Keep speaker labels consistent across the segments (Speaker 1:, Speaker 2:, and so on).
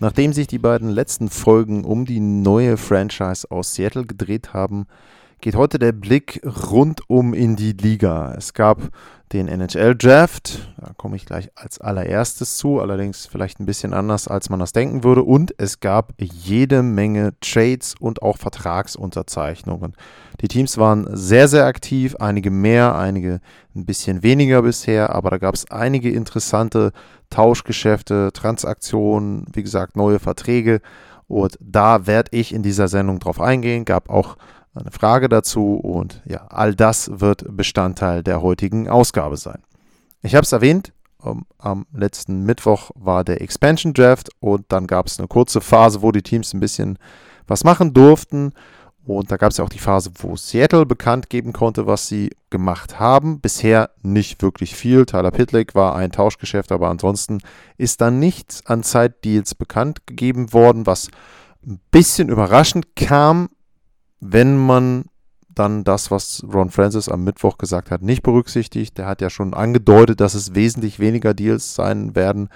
Speaker 1: Nachdem sich die beiden letzten Folgen um die neue Franchise aus Seattle gedreht haben, geht heute der Blick rundum in die Liga. Es gab den NHL Draft, da komme ich gleich als allererstes zu, allerdings vielleicht ein bisschen anders, als man das denken würde. Und es gab jede Menge Trades und auch Vertragsunterzeichnungen. Die Teams waren sehr, sehr aktiv, einige mehr, einige ein bisschen weniger bisher, aber da gab es einige interessante Tauschgeschäfte, Transaktionen, wie gesagt, neue Verträge. Und da werde ich in dieser Sendung drauf eingehen. Gab auch eine Frage dazu und ja, all das wird Bestandteil der heutigen Ausgabe sein. Ich habe es erwähnt, um, am letzten Mittwoch war der Expansion Draft und dann gab es eine kurze Phase, wo die Teams ein bisschen was machen durften. Und da gab es ja auch die Phase, wo Seattle bekannt geben konnte, was sie gemacht haben. Bisher nicht wirklich viel. Tyler Pitlick war ein Tauschgeschäft, aber ansonsten ist da nichts an Zeitdeals bekannt gegeben worden, was ein bisschen überraschend kam, wenn man dann das, was Ron Francis am Mittwoch gesagt hat, nicht berücksichtigt. Der hat ja schon angedeutet, dass es wesentlich weniger Deals sein werden,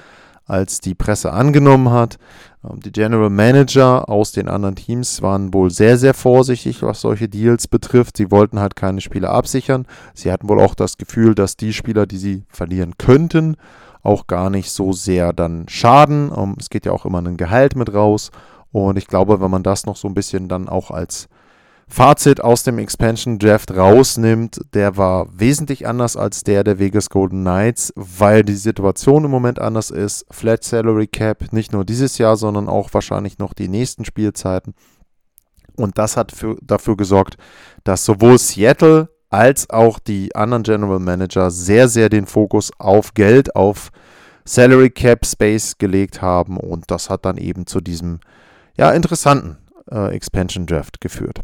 Speaker 1: als die Presse angenommen hat. Ähm, die General Manager aus den anderen Teams waren wohl sehr, sehr vorsichtig, was solche Deals betrifft. Sie wollten halt keine Spieler absichern. Sie hatten wohl auch das Gefühl, dass die Spieler, die sie verlieren könnten, auch gar nicht so sehr dann schaden. Ähm, es geht ja auch immer ein Gehalt mit raus. Und ich glaube, wenn man das noch so ein bisschen dann auch als Fazit aus dem Expansion Draft rausnimmt, der war wesentlich anders als der der Vegas Golden Knights, weil die Situation im Moment anders ist. Flat Salary Cap, nicht nur dieses Jahr, sondern auch wahrscheinlich noch die nächsten Spielzeiten. Und das hat für, dafür gesorgt, dass sowohl Seattle als auch die anderen General Manager sehr, sehr den Fokus auf Geld, auf Salary Cap Space gelegt haben. Und das hat dann eben zu diesem ja, interessanten äh, Expansion Draft geführt.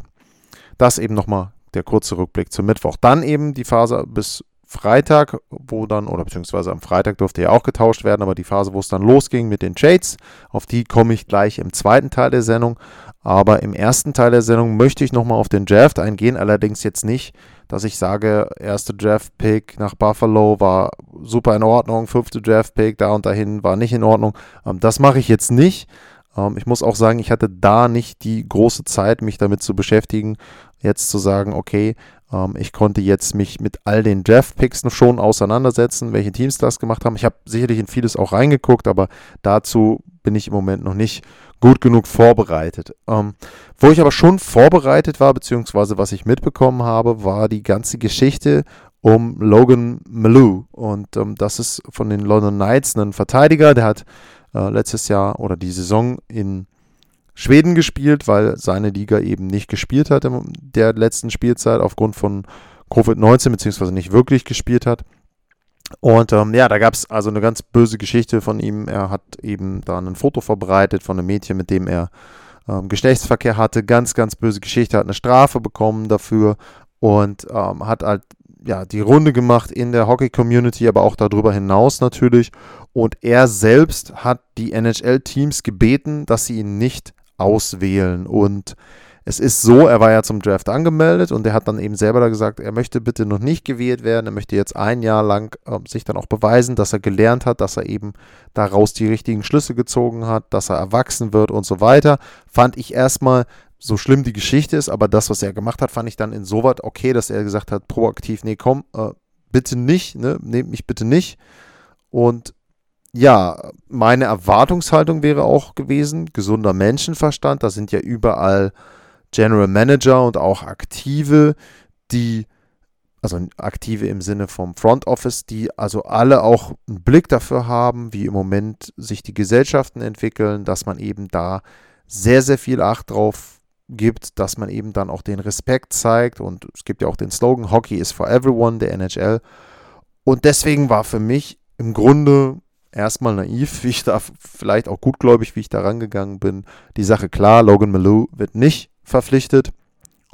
Speaker 1: Das eben nochmal der kurze Rückblick zum Mittwoch. Dann eben die Phase bis Freitag, wo dann, oder beziehungsweise am Freitag durfte ja auch getauscht werden, aber die Phase, wo es dann losging mit den Trades, auf die komme ich gleich im zweiten Teil der Sendung. Aber im ersten Teil der Sendung möchte ich nochmal auf den Draft eingehen, allerdings jetzt nicht, dass ich sage, erste Draft-Pick nach Buffalo war super in Ordnung, fünfte Draft-Pick da und dahin war nicht in Ordnung. Ähm, das mache ich jetzt nicht. Ähm, ich muss auch sagen, ich hatte da nicht die große Zeit, mich damit zu beschäftigen, jetzt zu sagen, okay, ähm, ich konnte jetzt mich mit all den Draft-Picks schon auseinandersetzen, welche Teams das gemacht haben. Ich habe sicherlich in vieles auch reingeguckt, aber dazu bin ich im Moment noch nicht gut genug vorbereitet. Ähm, wo ich aber schon vorbereitet war, beziehungsweise was ich mitbekommen habe, war die ganze Geschichte um Logan Malou. Und ähm, das ist von den London Knights ein Verteidiger, der hat äh, letztes Jahr oder die Saison in Schweden gespielt, weil seine Liga eben nicht gespielt hat in der letzten Spielzeit aufgrund von Covid-19, beziehungsweise nicht wirklich gespielt hat. Und ähm, ja, da gab es also eine ganz böse Geschichte von ihm. Er hat eben da ein Foto verbreitet von einem Mädchen, mit dem er ähm, Geschlechtsverkehr hatte. Ganz, ganz böse Geschichte. Hat eine Strafe bekommen dafür und ähm, hat halt ja, die Runde gemacht in der Hockey-Community, aber auch darüber hinaus natürlich. Und er selbst hat die NHL-Teams gebeten, dass sie ihn nicht auswählen. Und es ist so, er war ja zum Draft angemeldet und er hat dann eben selber da gesagt, er möchte bitte noch nicht gewählt werden. Er möchte jetzt ein Jahr lang äh, sich dann auch beweisen, dass er gelernt hat, dass er eben daraus die richtigen Schlüsse gezogen hat, dass er erwachsen wird und so weiter. Fand ich erstmal so schlimm die Geschichte ist, aber das, was er gemacht hat, fand ich dann insoweit okay, dass er gesagt hat, proaktiv, nee, komm, äh, bitte nicht, ne, nehmt mich bitte nicht. Und ja, meine Erwartungshaltung wäre auch gewesen, gesunder Menschenverstand, da sind ja überall General Manager und auch Aktive, die, also Aktive im Sinne vom Front Office, die also alle auch einen Blick dafür haben, wie im Moment sich die Gesellschaften entwickeln, dass man eben da sehr, sehr viel Acht drauf gibt, dass man eben dann auch den Respekt zeigt. Und es gibt ja auch den Slogan, Hockey is for everyone, der NHL. Und deswegen war für mich im Grunde erstmal naiv, wie ich da, vielleicht auch gutgläubig, wie ich da rangegangen bin. Die Sache klar, Logan Malou wird nicht verpflichtet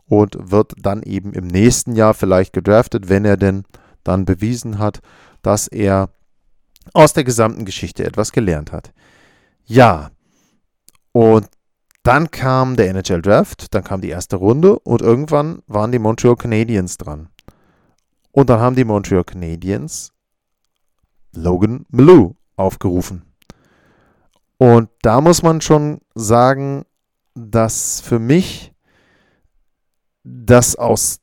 Speaker 1: und wird dann eben im nächsten Jahr vielleicht gedraftet, wenn er denn dann bewiesen hat, dass er aus der gesamten Geschichte etwas gelernt hat. Ja, und dann kam der NHL Draft, dann kam die erste Runde und irgendwann waren die Montreal Canadiens dran. Und dann haben die Montreal Canadiens Logan Malou aufgerufen. Und da muss man schon sagen, dass für mich das aus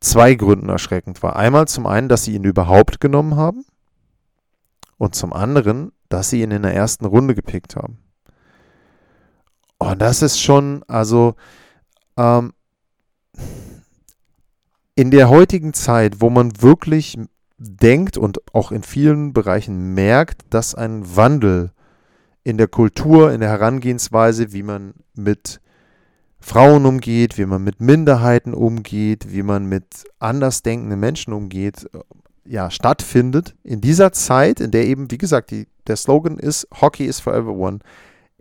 Speaker 1: zwei Gründen erschreckend war. Einmal zum einen, dass sie ihn überhaupt genommen haben und zum anderen, dass sie ihn in der ersten Runde gepickt haben. Und das ist schon, also ähm, in der heutigen Zeit, wo man wirklich denkt und auch in vielen Bereichen merkt, dass ein Wandel in der Kultur, in der Herangehensweise, wie man mit Frauen umgeht, wie man mit Minderheiten umgeht, wie man mit andersdenkenden Menschen umgeht, ja, stattfindet. In dieser Zeit, in der eben, wie gesagt, die, der Slogan ist, Hockey is for everyone.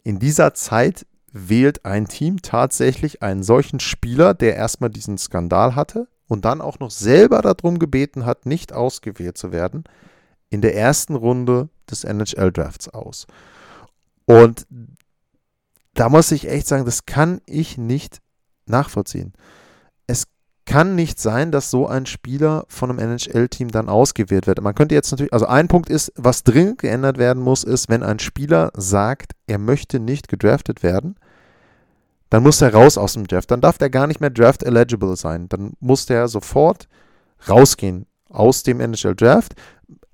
Speaker 1: In dieser Zeit wählt ein Team tatsächlich einen solchen Spieler, der erstmal diesen Skandal hatte und dann auch noch selber darum gebeten hat, nicht ausgewählt zu werden, in der ersten Runde des NHL-Drafts aus. Und da muss ich echt sagen, das kann ich nicht nachvollziehen. Es kann nicht sein, dass so ein Spieler von einem NHL-Team dann ausgewählt wird. Man könnte jetzt natürlich, also ein Punkt ist, was dringend geändert werden muss, ist, wenn ein Spieler sagt, er möchte nicht gedraftet werden, dann muss er raus aus dem Draft. Dann darf der gar nicht mehr Draft eligible sein. Dann muss der sofort rausgehen aus dem NHL Draft.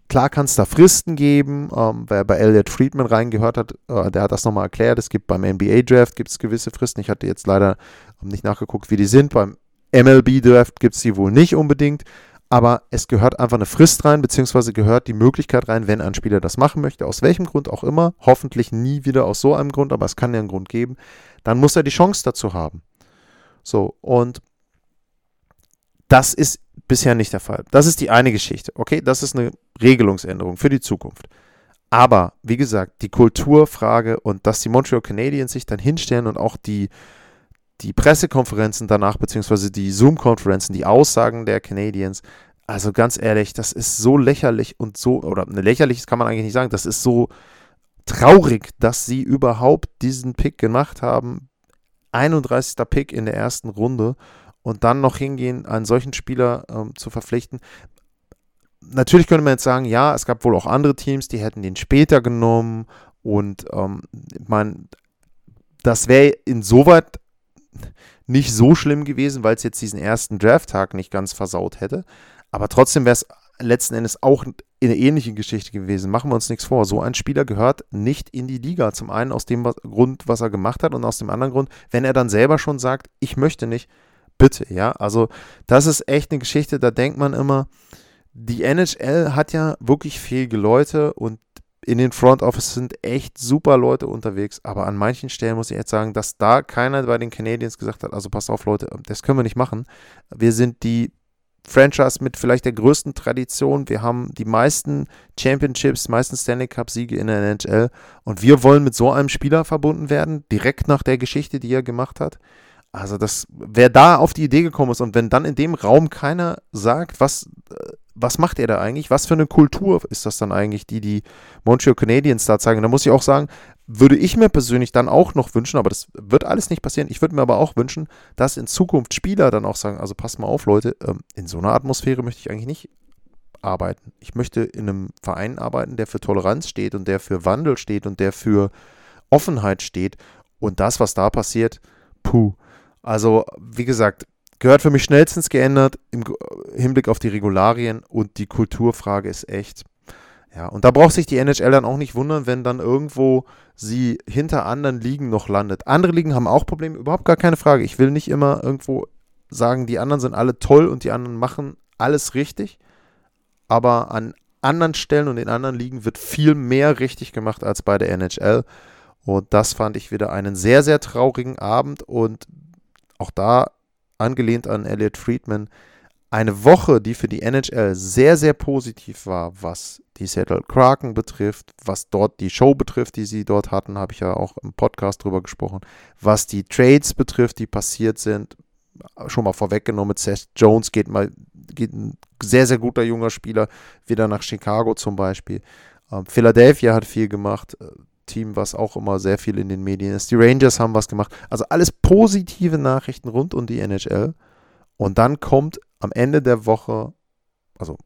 Speaker 1: Klar kann es da Fristen geben. Ähm, wer bei Elliot Friedman reingehört hat, äh, der hat das nochmal erklärt. Es gibt beim NBA Draft gibt es gewisse Fristen. Ich hatte jetzt leider nicht nachgeguckt, wie die sind. Beim MLB Draft gibt es die wohl nicht unbedingt. Aber es gehört einfach eine Frist rein, beziehungsweise gehört die Möglichkeit rein, wenn ein Spieler das machen möchte, aus welchem Grund auch immer, hoffentlich nie wieder aus so einem Grund, aber es kann ja einen Grund geben, dann muss er die Chance dazu haben. So, und das ist bisher nicht der Fall. Das ist die eine Geschichte. Okay, das ist eine Regelungsänderung für die Zukunft. Aber, wie gesagt, die Kulturfrage und dass die Montreal Canadiens sich dann hinstellen und auch die, die Pressekonferenzen danach, beziehungsweise die Zoom-Konferenzen, die Aussagen der Canadiens, also ganz ehrlich, das ist so lächerlich und so, oder ne, lächerlich kann man eigentlich nicht sagen, das ist so traurig, dass sie überhaupt diesen Pick gemacht haben. 31. Pick in der ersten Runde und dann noch hingehen, einen solchen Spieler ähm, zu verpflichten. Natürlich könnte man jetzt sagen, ja, es gab wohl auch andere Teams, die hätten den später genommen und ähm, meine, das wäre insoweit nicht so schlimm gewesen, weil es jetzt diesen ersten Draft-Tag nicht ganz versaut hätte. Aber trotzdem wäre es letzten Endes auch eine ähnliche Geschichte gewesen. Machen wir uns nichts vor. So ein Spieler gehört nicht in die Liga. Zum einen aus dem Grund, was er gemacht hat und aus dem anderen Grund, wenn er dann selber schon sagt, ich möchte nicht, bitte, ja. Also das ist echt eine Geschichte, da denkt man immer, die NHL hat ja wirklich fähige Leute und in den Front Office sind echt super Leute unterwegs, aber an manchen Stellen muss ich jetzt sagen, dass da keiner bei den Canadiens gesagt hat, also pass auf Leute, das können wir nicht machen. Wir sind die Franchise mit vielleicht der größten Tradition. Wir haben die meisten Championships, meisten Stanley Cup-Siege in der NHL. Und wir wollen mit so einem Spieler verbunden werden, direkt nach der Geschichte, die er gemacht hat. Also, das, wer da auf die Idee gekommen ist und wenn dann in dem Raum keiner sagt, was, äh, was macht er da eigentlich? Was für eine Kultur ist das dann eigentlich, die die Montreal Canadiens da zeigen? Da muss ich auch sagen, würde ich mir persönlich dann auch noch wünschen, aber das wird alles nicht passieren. Ich würde mir aber auch wünschen, dass in Zukunft Spieler dann auch sagen, also passt mal auf, Leute, ähm, in so einer Atmosphäre möchte ich eigentlich nicht arbeiten. Ich möchte in einem Verein arbeiten, der für Toleranz steht und der für Wandel steht und der für Offenheit steht. Und das, was da passiert, puh. Also, wie gesagt, gehört für mich schnellstens geändert im Hinblick auf die Regularien und die Kulturfrage ist echt. Ja, und da braucht sich die NHL dann auch nicht wundern, wenn dann irgendwo sie hinter anderen Ligen noch landet. Andere Ligen haben auch Probleme, überhaupt gar keine Frage. Ich will nicht immer irgendwo sagen, die anderen sind alle toll und die anderen machen alles richtig. Aber an anderen Stellen und in anderen Ligen wird viel mehr richtig gemacht als bei der NHL. Und das fand ich wieder einen sehr, sehr traurigen Abend und auch da angelehnt an Elliot Friedman, eine Woche, die für die NHL sehr, sehr positiv war, was die Seattle Kraken betrifft, was dort die Show betrifft, die sie dort hatten, habe ich ja auch im Podcast drüber gesprochen, was die Trades betrifft, die passiert sind, schon mal vorweggenommen, Seth Jones geht mal, geht ein sehr, sehr guter junger Spieler wieder nach Chicago zum Beispiel. Ähm, Philadelphia hat viel gemacht, äh, Team, was auch immer sehr viel in den Medien ist. Die Rangers haben was gemacht. Also alles positive Nachrichten rund um die NHL. Und dann kommt am Ende der Woche, also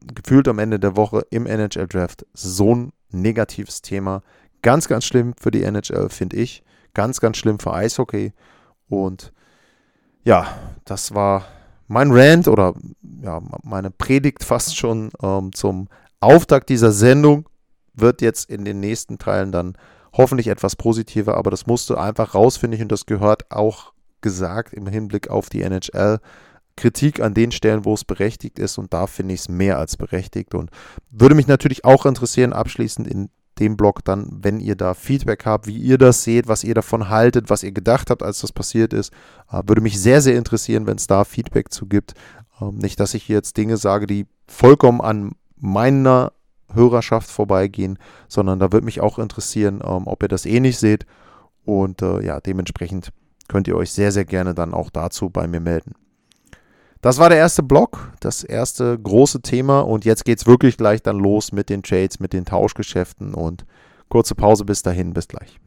Speaker 1: gefühlt am Ende der Woche im NHL Draft, so ein negatives Thema. Ganz, ganz schlimm für die NHL, finde ich. Ganz, ganz schlimm für Eishockey. Und ja, das war mein Rant oder ja, meine Predigt fast schon ähm, zum Auftakt dieser Sendung. Wird jetzt in den nächsten Teilen dann hoffentlich etwas positiver, aber das musste einfach raus, finde ich, und das gehört auch gesagt im Hinblick auf die NHL. Kritik an den Stellen, wo es berechtigt ist und da finde ich es mehr als berechtigt und würde mich natürlich auch interessieren, abschließend in dem Blog dann, wenn ihr da Feedback habt, wie ihr das seht, was ihr davon haltet, was ihr gedacht habt, als das passiert ist. Äh, würde mich sehr, sehr interessieren, wenn es da Feedback zu gibt. Ähm, nicht, dass ich jetzt Dinge sage, die vollkommen an meiner Hörerschaft vorbeigehen, sondern da würde mich auch interessieren, ähm, ob ihr das ähnlich seht. Und äh, ja, dementsprechend könnt ihr euch sehr, sehr gerne dann auch dazu bei mir melden. Das war der erste Block, das erste große Thema und jetzt geht es wirklich gleich dann los mit den Trades, mit den Tauschgeschäften und kurze Pause bis dahin, bis gleich.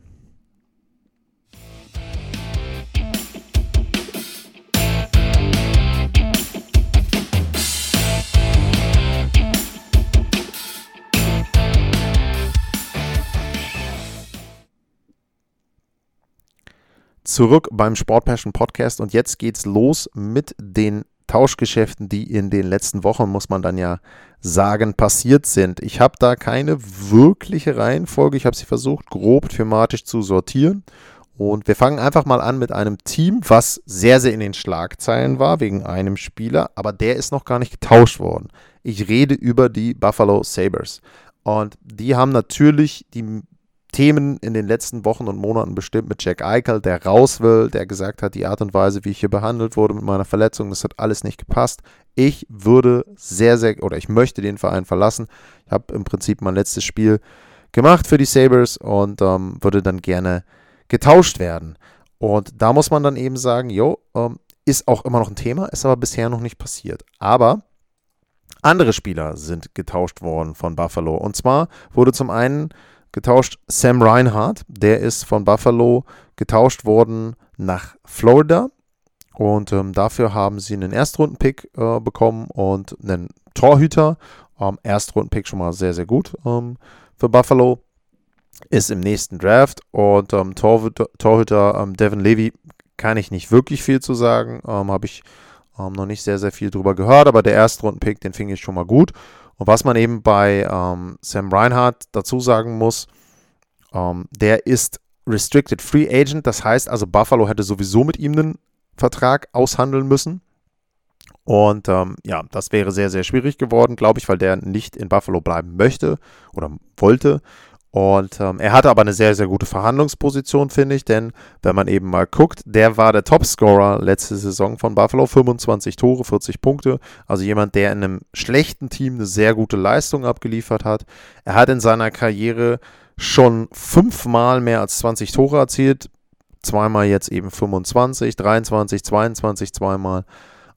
Speaker 1: Zurück beim Sport Passion Podcast und jetzt geht's los mit den Tauschgeschäften, die in den letzten Wochen, muss man dann ja sagen, passiert sind. Ich habe da keine wirkliche Reihenfolge. Ich habe sie versucht, grob thematisch zu sortieren. Und wir fangen einfach mal an mit einem Team, was sehr, sehr in den Schlagzeilen war, wegen einem Spieler, aber der ist noch gar nicht getauscht worden. Ich rede über die Buffalo Sabres. Und die haben natürlich die Themen in den letzten Wochen und Monaten bestimmt mit Jack Eichel, der raus will, der gesagt hat, die Art und Weise, wie ich hier behandelt wurde mit meiner Verletzung, das hat alles nicht gepasst. Ich würde sehr, sehr, oder ich möchte den Verein verlassen. Ich habe im Prinzip mein letztes Spiel gemacht für die Sabres und ähm, würde dann gerne getauscht werden. Und da muss man dann eben sagen, jo, ähm, ist auch immer noch ein Thema, ist aber bisher noch nicht passiert. Aber andere Spieler sind getauscht worden von Buffalo. Und zwar wurde zum einen getauscht. Sam Reinhardt, der ist von Buffalo getauscht worden nach Florida. Und ähm, dafür haben sie einen Erstrundenpick äh, bekommen und einen Torhüter. Ähm, Erstrundenpick schon mal sehr, sehr gut ähm, für Buffalo. Ist im nächsten Draft. Und ähm, Torhüter, Torhüter ähm, Devin Levy kann ich nicht wirklich viel zu sagen. Ähm, Habe ich noch nicht sehr, sehr viel drüber gehört. Aber der Erstrundenpick, den finde ich schon mal gut. Und was man eben bei ähm, Sam Reinhardt dazu sagen muss, ähm, der ist Restricted Free Agent. Das heißt also, Buffalo hätte sowieso mit ihm einen Vertrag aushandeln müssen. Und ähm, ja, das wäre sehr, sehr schwierig geworden, glaube ich, weil der nicht in Buffalo bleiben möchte oder wollte. Und ähm, er hatte aber eine sehr, sehr gute Verhandlungsposition, finde ich, denn wenn man eben mal guckt, der war der Topscorer letzte Saison von Buffalo, 25 Tore, 40 Punkte. Also jemand, der in einem schlechten Team eine sehr gute Leistung abgeliefert hat. Er hat in seiner Karriere schon fünfmal mehr als 20 Tore erzielt, zweimal jetzt eben 25, 23, 22 zweimal.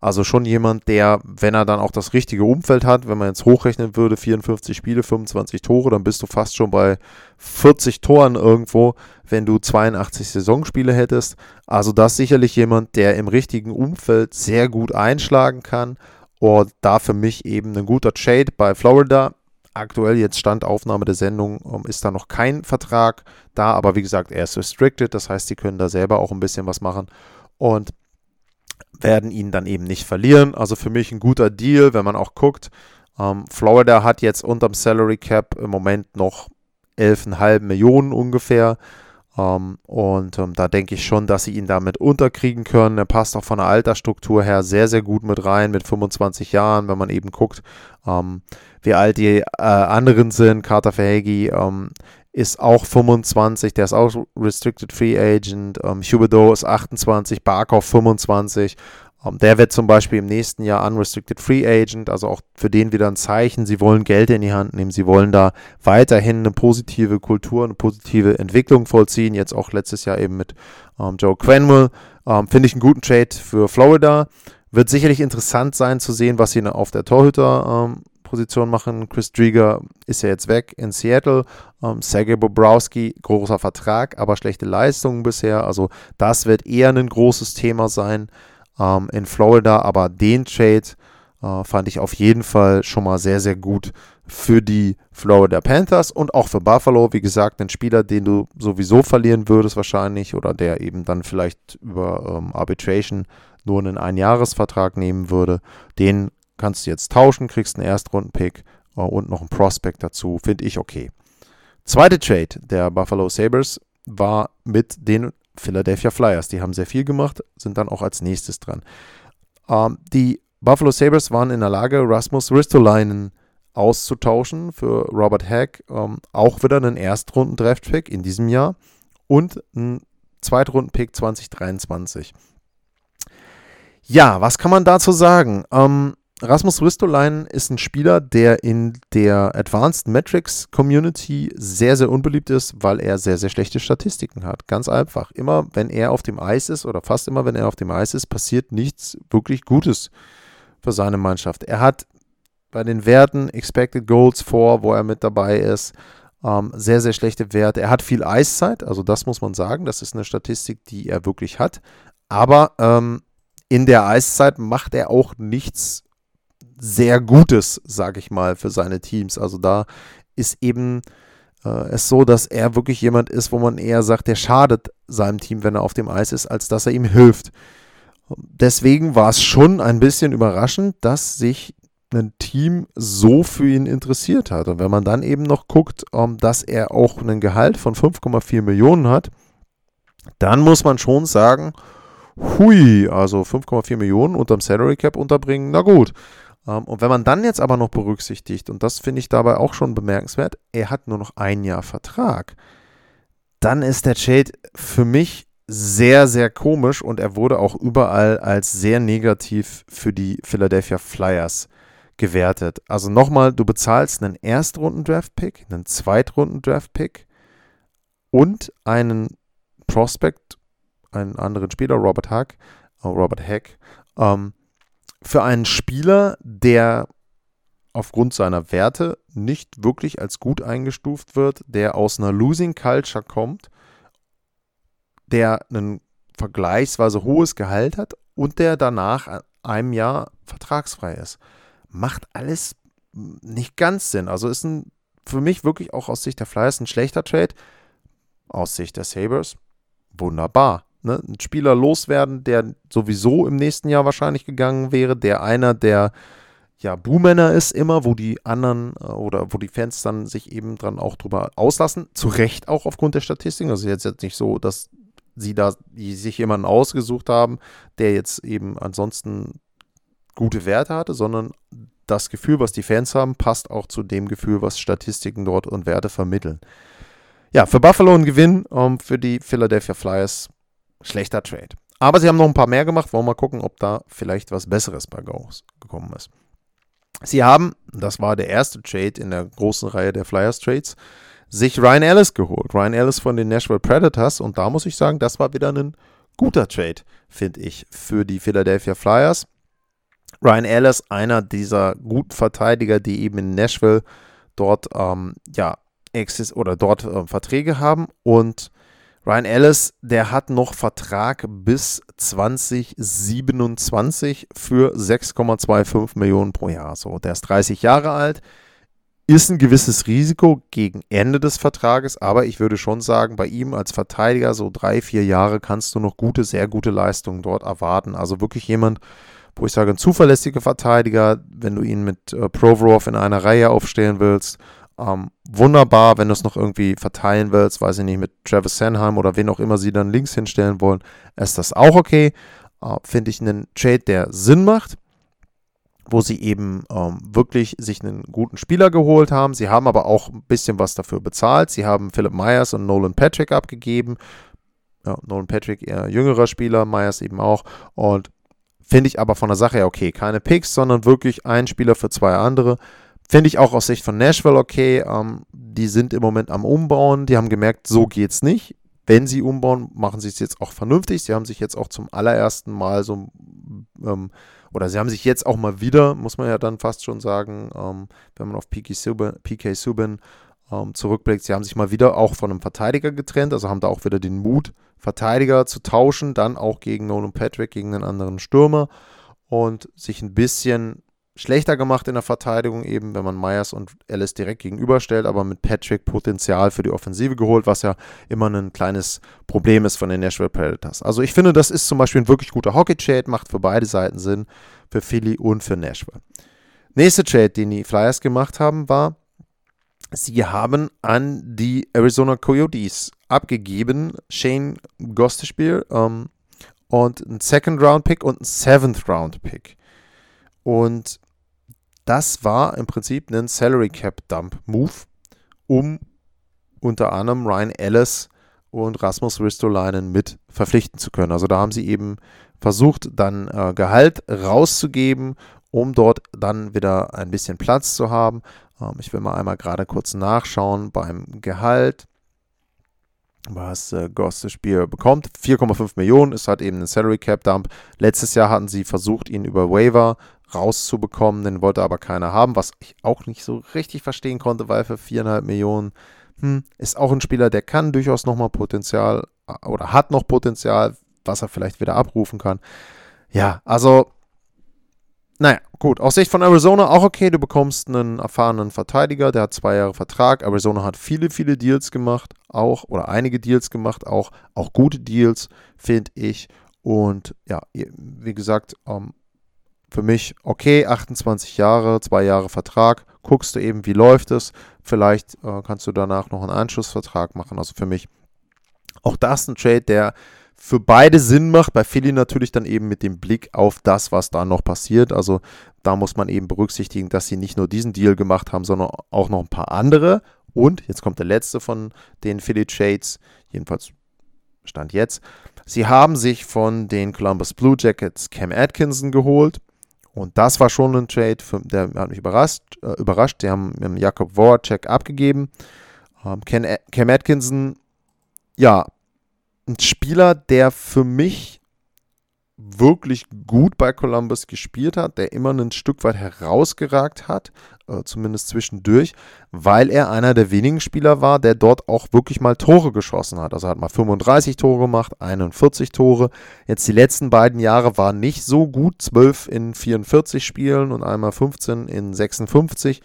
Speaker 1: Also schon jemand, der, wenn er dann auch das richtige Umfeld hat, wenn man jetzt hochrechnen würde, 54 Spiele, 25 Tore, dann bist du fast schon bei 40 Toren irgendwo, wenn du 82 Saisonspiele hättest. Also das sicherlich jemand, der im richtigen Umfeld sehr gut einschlagen kann und da für mich eben ein guter Trade bei Florida. Aktuell jetzt Standaufnahme der Sendung ähm, ist da noch kein Vertrag da, aber wie gesagt, er ist restricted, das heißt, sie können da selber auch ein bisschen was machen. Und werden ihn dann eben nicht verlieren. Also für mich ein guter Deal, wenn man auch guckt. Ähm, Florida hat jetzt unterm Salary Cap im Moment noch 11,5 Millionen ungefähr. Ähm, und ähm, da denke ich schon, dass sie ihn damit unterkriegen können. Er passt auch von der Altersstruktur her sehr, sehr gut mit rein, mit 25 Jahren, wenn man eben guckt, ähm, wie alt die äh, anderen sind. Carter Verhegi ist auch 25, der ist auch Restricted Free Agent. Ähm, Huberdeau ist 28, Barkov 25. Ähm, der wird zum Beispiel im nächsten Jahr Unrestricted Free Agent, also auch für den wieder ein Zeichen. Sie wollen Geld in die Hand nehmen, sie wollen da weiterhin eine positive Kultur, eine positive Entwicklung vollziehen. Jetzt auch letztes Jahr eben mit ähm, Joe Quenwell. Ähm, Finde ich einen guten Trade für Florida. Wird sicherlich interessant sein zu sehen, was sie auf der Torhüter-Position ähm, machen. Chris Drieger ist ja jetzt weg in Seattle. Ähm, Sergei Bobrowski, großer Vertrag, aber schlechte Leistungen bisher. Also das wird eher ein großes Thema sein ähm, in Florida. Aber den Trade äh, fand ich auf jeden Fall schon mal sehr, sehr gut für die Florida Panthers und auch für Buffalo. Wie gesagt, ein Spieler, den du sowieso verlieren würdest wahrscheinlich oder der eben dann vielleicht über ähm, Arbitration nur einen Einjahresvertrag nehmen würde. Den kannst du jetzt tauschen, kriegst einen Erstrundenpick äh, und noch einen Prospect dazu. Finde ich okay. Zweite Trade der Buffalo Sabres war mit den Philadelphia Flyers. Die haben sehr viel gemacht, sind dann auch als nächstes dran. Ähm, die Buffalo Sabres waren in der Lage, Rasmus Ristolainen auszutauschen für Robert Hack. Ähm, auch wieder einen Erstrunden-Draft-Pick in diesem Jahr und einen Zweitrunden-Pick 2023. Ja, was kann man dazu sagen? Ähm, Rasmus Ristolainen ist ein Spieler, der in der Advanced Metrics Community sehr, sehr unbeliebt ist, weil er sehr, sehr schlechte Statistiken hat. Ganz einfach. Immer wenn er auf dem Eis ist oder fast immer wenn er auf dem Eis ist, passiert nichts wirklich Gutes für seine Mannschaft. Er hat bei den Werten Expected Goals vor, wo er mit dabei ist, ähm, sehr, sehr schlechte Werte. Er hat viel Eiszeit, also das muss man sagen. Das ist eine Statistik, die er wirklich hat. Aber ähm, in der Eiszeit macht er auch nichts sehr Gutes, sage ich mal, für seine Teams. Also da ist eben äh, es so, dass er wirklich jemand ist, wo man eher sagt, der schadet seinem Team, wenn er auf dem Eis ist, als dass er ihm hilft. Deswegen war es schon ein bisschen überraschend, dass sich ein Team so für ihn interessiert hat. Und wenn man dann eben noch guckt, ähm, dass er auch einen Gehalt von 5,4 Millionen hat, dann muss man schon sagen, hui, also 5,4 Millionen unterm Salary Cap unterbringen, na gut. Ähm, und wenn man dann jetzt aber noch berücksichtigt, und das finde ich dabei auch schon bemerkenswert, er hat nur noch ein Jahr Vertrag, dann ist der Trade für mich sehr, sehr komisch und er wurde auch überall als sehr negativ für die Philadelphia Flyers gewertet. Also nochmal, du bezahlst einen Erstrunden-Draft-Pick, einen Zweitrunden-Draft-Pick und einen Prospect, einen anderen Spieler, Robert Hack, oh, Robert Hack, ähm, für einen Spieler, der aufgrund seiner Werte nicht wirklich als gut eingestuft wird, der aus einer Losing Culture kommt, der ein vergleichsweise hohes Gehalt hat und der danach einem Jahr vertragsfrei ist. Macht alles nicht ganz Sinn. Also ist ein, für mich wirklich auch aus Sicht der Flyers ein schlechter Trade. Aus Sicht der Sabres wunderbar ne, einen Spieler loswerden, der sowieso im nächsten Jahr wahrscheinlich gegangen wäre, der einer der ja, Buhmänner ist immer, wo die anderen äh, oder wo die Fans dann sich eben dran auch drüber auslassen. Zu Recht auch aufgrund der Statistiken. Also jetzt jetzt nicht so, dass sie da die sich jemanden ausgesucht haben, der jetzt eben ansonsten gute Werte hatte, sondern das Gefühl, was die Fans haben, passt auch zu dem Gefühl, was Statistiken dort und Werte vermitteln. Ja, für Buffalo ein Gewinn, um, ähm, für die Philadelphia Flyers schlechter Trade. Aber sie haben noch ein paar mehr gemacht. Wollen wir mal gucken, ob da vielleicht was Besseres bei Ghost gekommen ist. Sie haben, das war der erste Trade in der großen Reihe der Flyers Trades, sich Ryan Ellis geholt. Ryan Ellis von den Nashville Predators. Und da muss ich sagen, das war wieder ein guter Trade, finde ich, für die Philadelphia Flyers. Ryan Ellis, einer dieser guten Verteidiger, die eben in Nashville dort, ähm, ja, oder dort äh, Verträge haben und Ryan Ellis, der hat noch Vertrag bis 2027 für 6,25 Millionen pro Jahr. So, der ist 30 Jahre alt, ist ein gewisses Risiko gegen Ende des Vertrages, aber ich würde schon sagen, bei ihm als Verteidiger so drei, vier Jahre kannst du noch gute, sehr gute Leistungen dort erwarten. Also wirklich jemand, wo ich sage, ein zuverlässiger Verteidiger, wenn du ihn mit äh, Provorov in einer Reihe aufstellen willst ähm, wunderbar, wenn du es noch irgendwie verteilen willst, weiß ich nicht, mit Travis Sanheim oder wen auch immer sie dann links hinstellen wollen, ist das auch okay. Äh, Finde ich einen Trade, der Sinn macht, wo sie eben ähm, wirklich sich einen guten Spieler geholt haben. Sie haben aber auch ein bisschen was dafür bezahlt. Sie haben Philip Myers und Nolan Patrick abgegeben. Ja, Nolan Patrick eher jüngerer Spieler, Myers eben auch. Und Finde ich aber von der Sache her okay. Keine Picks, sondern wirklich ein Spieler für zwei andere. Finde ich auch aus Sicht von Nashville okay. Ähm, die sind im Moment am Umbauen. Die haben gemerkt, so geht's nicht. Wenn sie umbauen, machen sie es jetzt auch vernünftig. Sie haben sich jetzt auch zum allerersten Mal so, ähm, oder sie haben sich jetzt auch mal wieder, muss man ja dann fast schon sagen, ähm, wenn man auf PK Subin, PK Subin ähm, zurückblickt, sie haben sich mal wieder auch von einem Verteidiger getrennt, also haben da auch wieder den Mut, Verteidiger zu tauschen, dann auch gegen Nolan Patrick, gegen einen anderen Stürmer und sich ein bisschen schlechter gemacht in der Verteidigung, eben wenn man Myers und Ellis direkt gegenüberstellt, aber mit Patrick Potenzial für die Offensive geholt, was ja immer ein kleines Problem ist von den Nashville Predators. Also ich finde, das ist zum Beispiel ein wirklich guter Hockey-Trade, macht für beide Seiten Sinn, für Philly und für Nashville. Nächste Trade, den die Flyers gemacht haben, war, sie haben an die Arizona Coyotes abgegeben, Shane Gostespiel ähm, und einen Second-Round-Pick und einen Seventh-Round-Pick. Und das war im Prinzip ein Salary Cap Dump Move, um unter anderem Ryan Ellis und Rasmus Ristolainen mit verpflichten zu können. Also da haben sie eben versucht, dann äh, Gehalt rauszugeben, um dort dann wieder ein bisschen Platz zu haben. Ähm, ich will mal einmal gerade kurz nachschauen beim Gehalt, was äh, Goss Spiel bekommt. 4,5 Millionen ist halt eben ein Salary Cap Dump. Letztes Jahr hatten sie versucht, ihn über Waiver rauszubekommen. Den wollte aber keiner haben, was ich auch nicht so richtig verstehen konnte, weil für 4,5 Millionen hm, ist auch ein Spieler, der kann durchaus nochmal Potenzial äh, oder hat noch Potenzial, was er vielleicht wieder abrufen kann. Ja, also, naja, gut. Aus Sicht von Arizona auch okay. Du bekommst einen erfahrenen Verteidiger, der hat zwei Jahre Vertrag. Arizona hat viele, viele Deals gemacht, auch, oder einige Deals gemacht, auch, auch gute Deals, finde ich. Und ja, wie gesagt, ähm, für mich, okay, 28 Jahre, zwei Jahre Vertrag, guckst du eben, wie läuft es. Vielleicht äh, kannst du danach noch einen Anschlussvertrag machen. Also für mich auch das ein Trade, der für beide Sinn macht. Bei Philly natürlich dann eben mit dem Blick auf das, was da noch passiert. Also da muss man eben berücksichtigen, dass sie nicht nur diesen Deal gemacht haben, sondern auch noch ein paar andere. Und jetzt kommt der letzte von den Philly Trades, jedenfalls Stand jetzt. Sie haben sich von den Columbus Blue Jackets Cam Atkinson geholt. Und das war schon ein Trade, für, der hat mich überrascht. Äh, überrascht. Die haben mit Jakob Voracek abgegeben. Ähm, Ken, Cam Atkinson, ja, ein Spieler, der für mich wirklich gut bei Columbus gespielt hat, der immer ein Stück weit herausgeragt hat, äh, zumindest zwischendurch, weil er einer der wenigen Spieler war, der dort auch wirklich mal Tore geschossen hat. Also hat mal 35 Tore gemacht, 41 Tore. Jetzt die letzten beiden Jahre waren nicht so gut, 12 in 44 Spielen und einmal 15 in 56.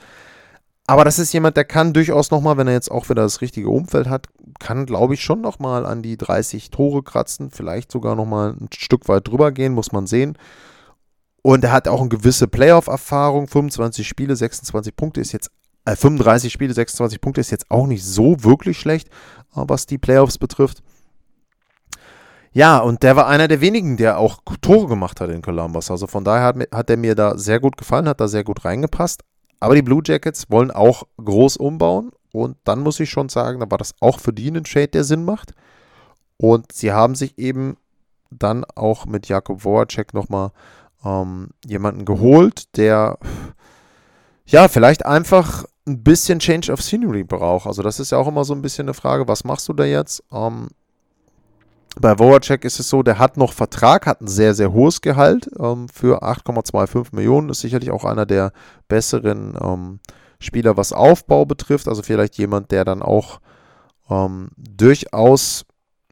Speaker 1: Aber das ist jemand, der kann durchaus nochmal, wenn er jetzt auch wieder das richtige Umfeld hat, kann, glaube ich, schon nochmal an die 30 Tore kratzen, vielleicht sogar nochmal ein Stück weit drüber gehen, muss man sehen. Und er hat auch eine gewisse Playoff-Erfahrung, 25 Spiele, 26 Punkte ist jetzt, äh, 35 Spiele, 26 Punkte ist jetzt auch nicht so wirklich schlecht, äh, was die Playoffs betrifft. Ja, und der war einer der wenigen, der auch Tore gemacht hat in Columbus. Also von daher hat, hat er mir da sehr gut gefallen, hat da sehr gut reingepasst. Aber die Blue Jackets wollen auch groß umbauen und dann muss ich schon sagen, da war das auch für die ein Shade, der Sinn macht. Und sie haben sich eben dann auch mit Jakob Voracek nochmal ähm, jemanden geholt, der ja vielleicht einfach ein bisschen Change of Scenery braucht. Also das ist ja auch immer so ein bisschen eine Frage, was machst du da jetzt? Ähm, bei Voracek ist es so, der hat noch Vertrag, hat ein sehr, sehr hohes Gehalt ähm, für 8,25 Millionen. Ist sicherlich auch einer der besseren ähm, Spieler, was Aufbau betrifft. Also vielleicht jemand, der dann auch ähm, durchaus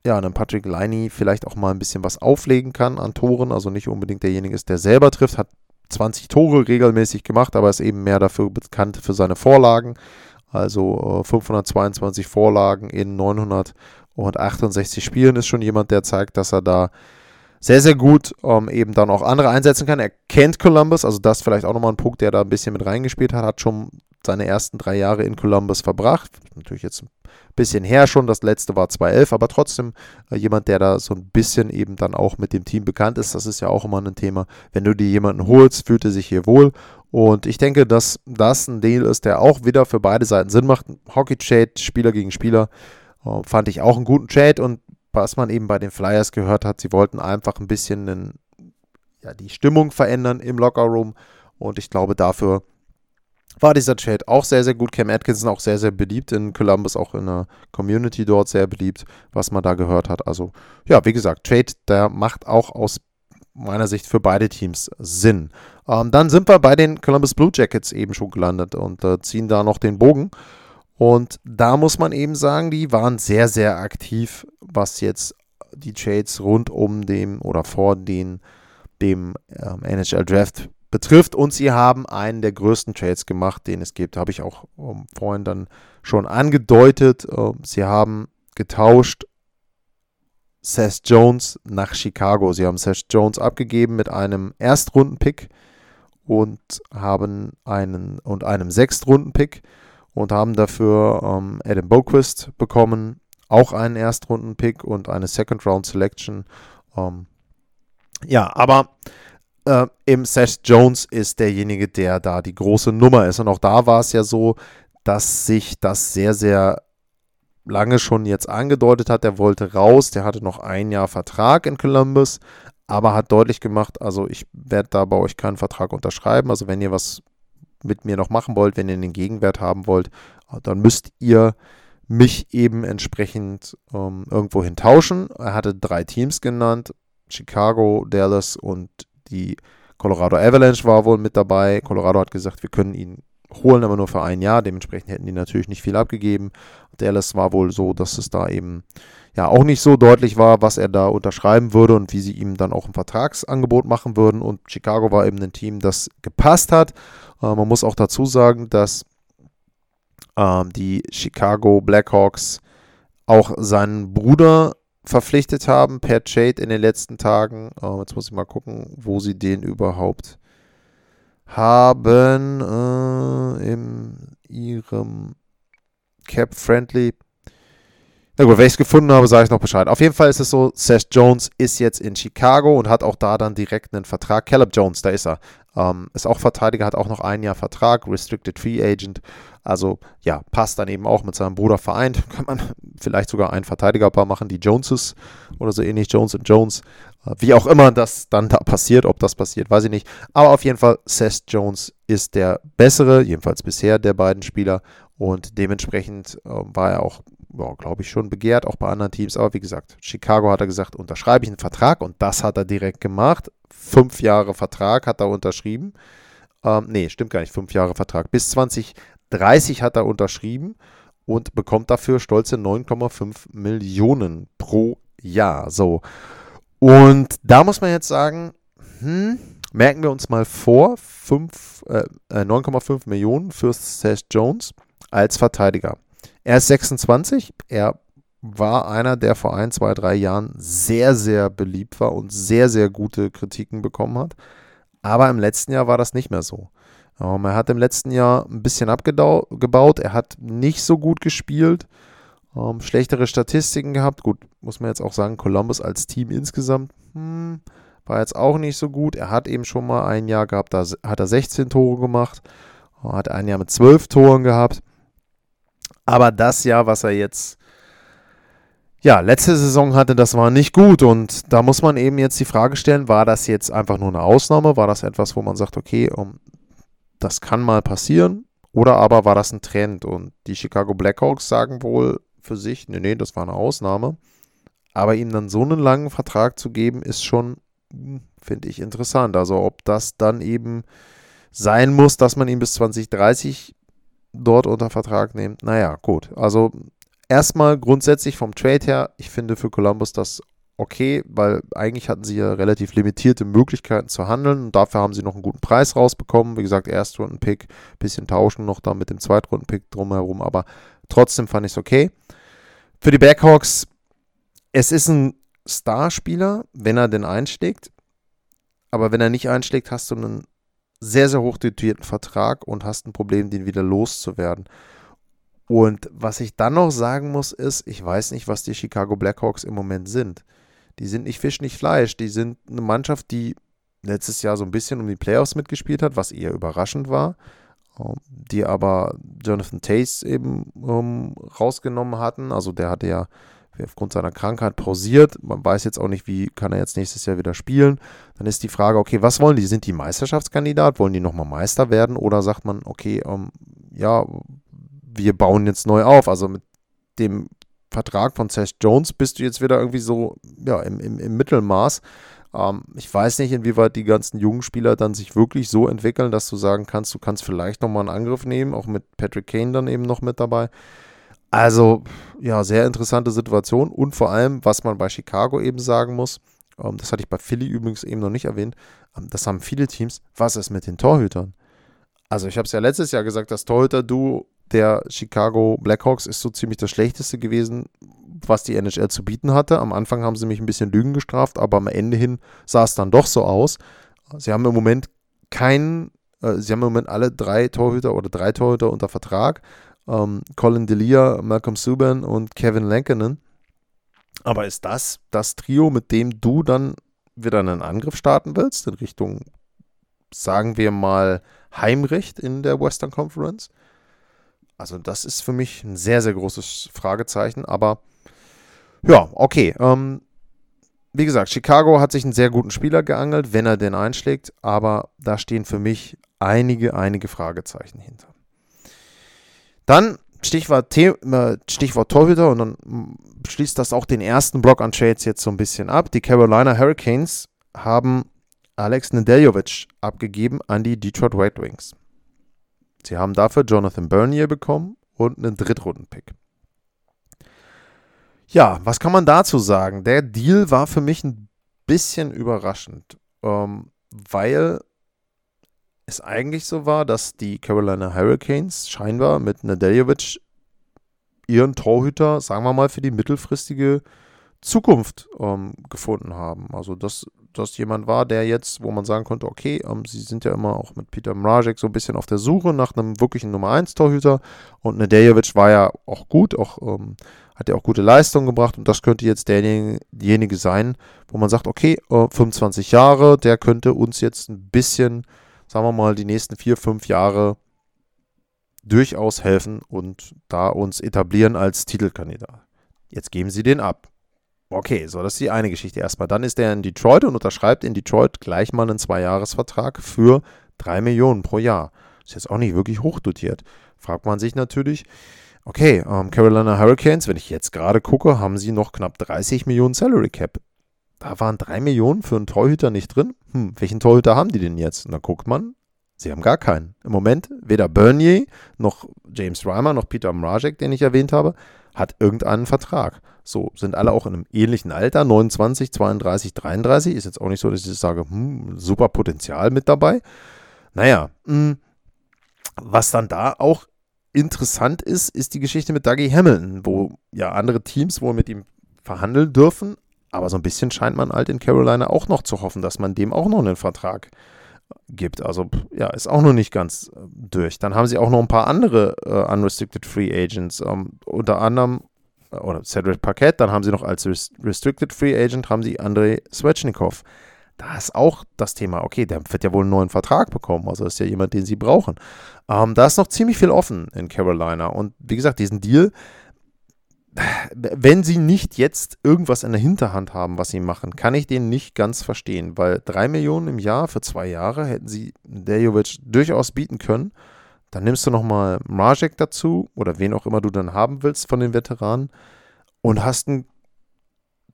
Speaker 1: ja, einem Patrick Liney vielleicht auch mal ein bisschen was auflegen kann an Toren. Also nicht unbedingt derjenige ist, der selber trifft, hat 20 Tore regelmäßig gemacht, aber ist eben mehr dafür bekannt für seine Vorlagen. Also äh, 522 Vorlagen in 900 und 68 Spielen ist schon jemand, der zeigt, dass er da sehr, sehr gut ähm, eben dann auch andere einsetzen kann. Er kennt Columbus, also das vielleicht auch nochmal ein Punkt, der da ein bisschen mit reingespielt hat, hat schon seine ersten drei Jahre in Columbus verbracht. Natürlich jetzt ein bisschen her schon, das letzte war 2011, aber trotzdem äh, jemand, der da so ein bisschen eben dann auch mit dem Team bekannt ist. Das ist ja auch immer ein Thema. Wenn du dir jemanden holst, fühlt er sich hier wohl. Und ich denke, dass das ein Deal ist, der auch wieder für beide Seiten Sinn macht. Hockey-Trade, Spieler gegen Spieler. Äh, fand ich auch einen guten Trade und was man eben bei den Flyers gehört hat, sie wollten einfach ein bisschen einen ja, die Stimmung verändern im Lockerroom. Und ich glaube, dafür war dieser Trade auch sehr, sehr gut. Cam Atkinson auch sehr, sehr beliebt in Columbus, auch in der Community dort sehr beliebt, was man da gehört hat. Also, ja, wie gesagt, Trade, der macht auch aus meiner Sicht für beide Teams Sinn. Ähm, dann sind wir bei den Columbus Blue Jackets eben schon gelandet und äh, ziehen da noch den Bogen. Und da muss man eben sagen, die waren sehr, sehr aktiv, was jetzt die Trades rund um dem oder vor den, dem ähm, NHL Draft betrifft. Und sie haben einen der größten Trades gemacht, den es gibt. Habe ich auch ähm, vorhin dann schon angedeutet. Äh, sie haben getauscht Seth Jones nach Chicago. Sie haben Seth Jones abgegeben mit einem Erstrunden-Pick und haben einen und einem Sechstrunden-Pick und haben dafür ähm, Adam Boquist bekommen, auch einen Erstrunden-Pick und eine Second-Round-Selection. Ähm, ja, aber äh, im Seth Jones ist derjenige, der da die große Nummer ist. Und auch da war es ja so, dass sich das sehr, sehr lange schon jetzt angedeutet hat. Der wollte raus, der hatte noch ein Jahr Vertrag in Columbus, aber hat deutlich gemacht, also ich werde da bei euch keinen Vertrag unterschreiben. Also wenn ihr was mit mir noch machen wollt, wenn ihr den Gegenwert haben wollt, dann müsst ihr mich eben entsprechend ähm, irgendwo hin tauschen. Er hatte drei Teams genannt, Chicago, Dallas und die Colorado Avalanche war wohl mit dabei. Colorado hat gesagt, wir können ihn holen, aber nur für ein Jahr. Dementsprechend hätten die natürlich nicht viel abgegeben. Dallas war wohl so, dass es da eben ja auch nicht so deutlich war, was er da unterschreiben würde und wie sie ihm dann auch ein Vertragsangebot machen würden. Und Chicago war eben ein Team, das gepasst hat. Äh, man muss auch dazu sagen, dass äh, die Chicago Blackhawks auch seinen Bruder verpflichtet haben per Trade in den letzten Tagen. Uh, jetzt muss ich mal gucken, wo sie den überhaupt haben äh, in ihrem Cap-Friendly. Na gut, wenn ich es gefunden habe, sage ich noch Bescheid. Auf jeden Fall ist es so, Seth Jones ist jetzt in Chicago und hat auch da dann direkt einen Vertrag. Caleb Jones, da ist er. Ähm, ist auch Verteidiger, hat auch noch ein Jahr Vertrag, Restricted Free Agent. Also ja, passt dann eben auch mit seinem Bruder vereint. Kann man vielleicht sogar ein Verteidigerpaar machen, die Joneses oder so ähnlich, Jones und Jones. Äh, wie auch immer das dann da passiert, ob das passiert, weiß ich nicht. Aber auf jeden Fall, Seth Jones ist der bessere, jedenfalls bisher der beiden Spieler. Und dementsprechend äh, war er auch, glaube ich, schon begehrt, auch bei anderen Teams. Aber wie gesagt, Chicago hat er gesagt, unterschreibe ich einen Vertrag und das hat er direkt gemacht. Fünf Jahre Vertrag hat er unterschrieben. Ähm, nee, stimmt gar nicht, fünf Jahre Vertrag. Bis 2030 hat er unterschrieben und bekommt dafür stolze 9,5 Millionen pro Jahr. So. Und da muss man jetzt sagen, hm, merken wir uns mal vor, äh, 9,5 äh, Millionen für Seth Jones als Verteidiger. Er ist 26, er war einer, der vor ein, zwei, drei Jahren sehr, sehr beliebt war und sehr, sehr gute Kritiken bekommen hat. Aber im letzten Jahr war das nicht mehr so. Um, er hat im letzten Jahr ein bisschen abgebaut. Er hat nicht so gut gespielt. Um, schlechtere Statistiken gehabt. Gut, muss man jetzt auch sagen, Columbus als Team insgesamt hm, war jetzt auch nicht so gut. Er hat eben schon mal ein Jahr gehabt, da hat er 16 Tore gemacht. Hat ein Jahr mit 12 Toren gehabt. Aber das Jahr, was er jetzt ja, letzte Saison hatte, das war nicht gut. Und da muss man eben jetzt die Frage stellen, war das jetzt einfach nur eine Ausnahme? War das etwas, wo man sagt, okay, um, das kann mal passieren? Oder aber war das ein Trend? Und die Chicago Blackhawks sagen wohl für sich, nee, nee, das war eine Ausnahme. Aber ihm dann so einen langen Vertrag zu geben, ist schon, hm, finde ich, interessant. Also ob das dann eben sein muss, dass man ihn bis 2030 dort unter Vertrag nimmt. Naja, gut. Also erstmal grundsätzlich vom Trade her, ich finde für Columbus das okay, weil eigentlich hatten sie ja relativ limitierte Möglichkeiten zu handeln und dafür haben sie noch einen guten Preis rausbekommen. Wie gesagt, Erstrunden-Pick, bisschen tauschen noch da mit dem Zweitrunden-Pick drumherum, aber trotzdem fand ich es okay. Für die Blackhawks, es ist ein Starspieler, wenn er denn einschlägt, aber wenn er nicht einschlägt, hast du einen sehr, sehr hoch dotierten Vertrag und hast ein Problem, den wieder loszuwerden. Und was ich dann noch sagen muss, ist, ich weiß nicht, was die Chicago Blackhawks im Moment sind. Die sind nicht Fisch, nicht Fleisch. Die sind eine Mannschaft, die letztes Jahr so ein bisschen um die Playoffs mitgespielt hat, was eher überraschend war. Ähm, die aber Jonathan Tace eben ähm, rausgenommen hatten. Also der hatte ja aufgrund seiner Krankheit pausiert. Man weiß jetzt auch nicht, wie kann er jetzt nächstes Jahr wieder spielen. Dann ist die Frage, okay, was wollen die? Sind die Meisterschaftskandidat? Wollen die nochmal Meister werden? Oder sagt man, okay, ähm, ja, wir bauen jetzt neu auf. Also mit dem Vertrag von Seth Jones bist du jetzt wieder irgendwie so ja, im, im, im Mittelmaß. Ähm, ich weiß nicht, inwieweit die ganzen jungen Spieler dann sich wirklich so entwickeln, dass du sagen kannst, du kannst vielleicht nochmal einen Angriff nehmen, auch mit Patrick Kane dann eben noch mit dabei. Also, ja, sehr interessante Situation und vor allem, was man bei Chicago eben sagen muss, ähm, das hatte ich bei Philly übrigens eben noch nicht erwähnt, ähm, das haben viele Teams, was ist mit den Torhütern? Also, ich habe es ja letztes Jahr gesagt, das Torhüter-Duo der Chicago Blackhawks ist so ziemlich das Schlechteste gewesen, was die NHL zu bieten hatte. Am Anfang haben sie mich ein bisschen Lügen gestraft, aber am Ende hin sah es dann doch so aus. Sie haben im Moment keinen, äh, sie haben im Moment alle drei Torhüter oder drei Torhüter unter Vertrag ähm, Colin Delia, Malcolm Subban und Kevin Lankinen. Aber ist das das Trio, mit dem du dann wieder einen Angriff starten willst in Richtung, sagen wir mal, Heimrecht in der Western Conference? Also das ist für mich ein sehr, sehr großes Fragezeichen. Aber ja, okay. Ähm, wie gesagt, Chicago hat sich einen sehr guten Spieler geangelt, wenn er den einschlägt. Aber da stehen für mich einige, einige Fragezeichen hinter. Dann Stichwort, The Stichwort Torhüter und dann schließt das auch den ersten Block an Trades jetzt so ein bisschen ab. Die Carolina Hurricanes haben Alex Nedeljovic abgegeben an die Detroit Red Wings. Sie haben dafür Jonathan Bernier bekommen und einen Drittrunden-Pick. Ja, was kann man dazu sagen? Der Deal war für mich ein bisschen überraschend, ähm, weil es eigentlich so war, dass die Carolina Hurricanes scheinbar mit Nedeljevic ihren Torhüter, sagen wir mal, für die mittelfristige Zukunft ähm, gefunden haben. Also, dass das jemand war, der jetzt, wo man sagen konnte, okay, ähm, sie sind ja immer auch mit Peter Mrazek so ein bisschen auf der Suche nach einem wirklichen Nummer 1 Torhüter und Nedeljevic war ja auch gut, auch ähm, hat ja auch gute Leistungen gebracht und das könnte jetzt derjenige sein, wo man sagt, okay, äh, 25 Jahre, der könnte uns jetzt ein bisschen sagen wir mal, die nächsten vier, fünf Jahre durchaus helfen und da uns etablieren als Titelkandidat. Jetzt geben sie den ab. Okay, so, das ist die eine Geschichte erstmal. Dann ist er in Detroit und unterschreibt in Detroit gleich mal einen Zweijahresvertrag für drei Millionen pro Jahr. Ist jetzt auch nicht wirklich hochdotiert. Fragt man sich natürlich, okay, ähm, Carolina Hurricanes, wenn ich jetzt gerade gucke, haben sie noch knapp 30 Millionen Salary Cap da waren drei Millionen für einen Torhüter nicht drin. Hm, welchen Torhüter haben die denn jetzt? Und dann guckt man, sie haben gar keinen. Im Moment weder Bernier noch James Reimer noch Peter Mrazek, den ich erwähnt habe, hat irgendeinen Vertrag. So, sind alle auch in einem ähnlichen Alter, 29, 32, 33. Ist jetzt auch nicht so, dass ich sage, hm, super Potenzial mit dabei. Naja, mh, hm, was dann da auch interessant ist, ist die Geschichte mit Dougie Hamilton, wo ja andere Teams wohl mit ihm verhandeln dürfen, aber so ein bisschen scheint man halt in Carolina auch noch zu hoffen, dass man dem auch noch einen Vertrag gibt. Also ja, ist auch noch nicht ganz äh, durch. Dann haben sie auch noch ein paar andere äh, Unrestricted Free Agents, ähm, unter anderem äh, oder Cedric Paquette, dann haben sie noch als Restricted Free Agent haben sie Andrei Svechnikov. Da ist auch das Thema, okay, der wird ja wohl einen neuen Vertrag bekommen, also ist ja jemand, den sie brauchen. Ähm, da ist noch ziemlich viel offen in Carolina und wie gesagt, diesen Deal, wenn sie nicht jetzt irgendwas in der Hinterhand haben, was sie machen, kann ich den nicht ganz verstehen, weil drei Millionen im Jahr für zwei Jahre hätten sie Dejovic durchaus bieten können. Dann nimmst du nochmal Marjek dazu oder wen auch immer du dann haben willst von den Veteranen und hast ein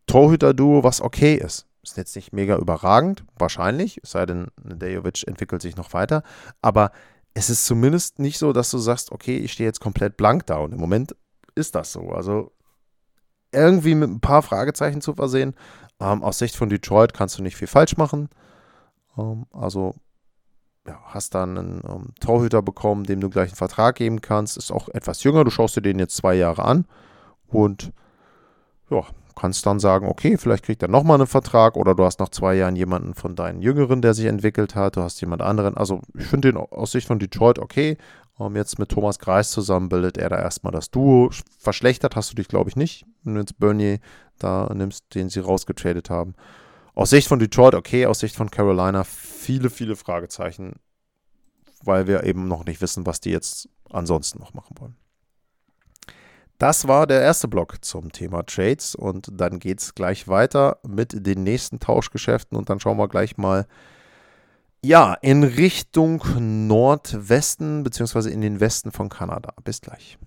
Speaker 1: Torhüter-Duo, was okay ist. Ist jetzt nicht mega überragend, wahrscheinlich, es sei denn, Dejovic entwickelt sich noch weiter, aber es ist zumindest nicht so, dass du sagst, okay, ich stehe jetzt komplett blank da und im Moment ist das so. Also irgendwie mit ein paar Fragezeichen zu versehen. Ähm, aus Sicht von Detroit kannst du nicht viel falsch machen. Ähm, also ja, hast dann einen ähm, Torhüter bekommen, dem du gleich einen Vertrag geben kannst. Ist auch etwas jünger. Du schaust dir den jetzt zwei Jahre an und ja, kannst dann sagen, okay, vielleicht kriegt er nochmal einen Vertrag oder du hast nach zwei Jahren jemanden von deinen Jüngeren, der sich entwickelt hat. Du hast jemand anderen. Also ich finde den aus Sicht von Detroit okay. Um, jetzt mit Thomas Greis zusammen bildet er da erstmal das Duo. Verschlechtert hast du dich, glaube ich, nicht, wenn du jetzt Bernier da nimmst, den sie rausgetradet haben. Aus Sicht von Detroit, okay, aus Sicht von Carolina, viele, viele Fragezeichen, weil wir eben noch nicht wissen, was die jetzt ansonsten noch machen wollen. Das war der erste Block zum Thema Trades und dann geht es gleich weiter mit den nächsten Tauschgeschäften und dann schauen wir gleich mal ja, in Richtung Nordwesten beziehungsweise in den Westen von Kanada. Bis gleich.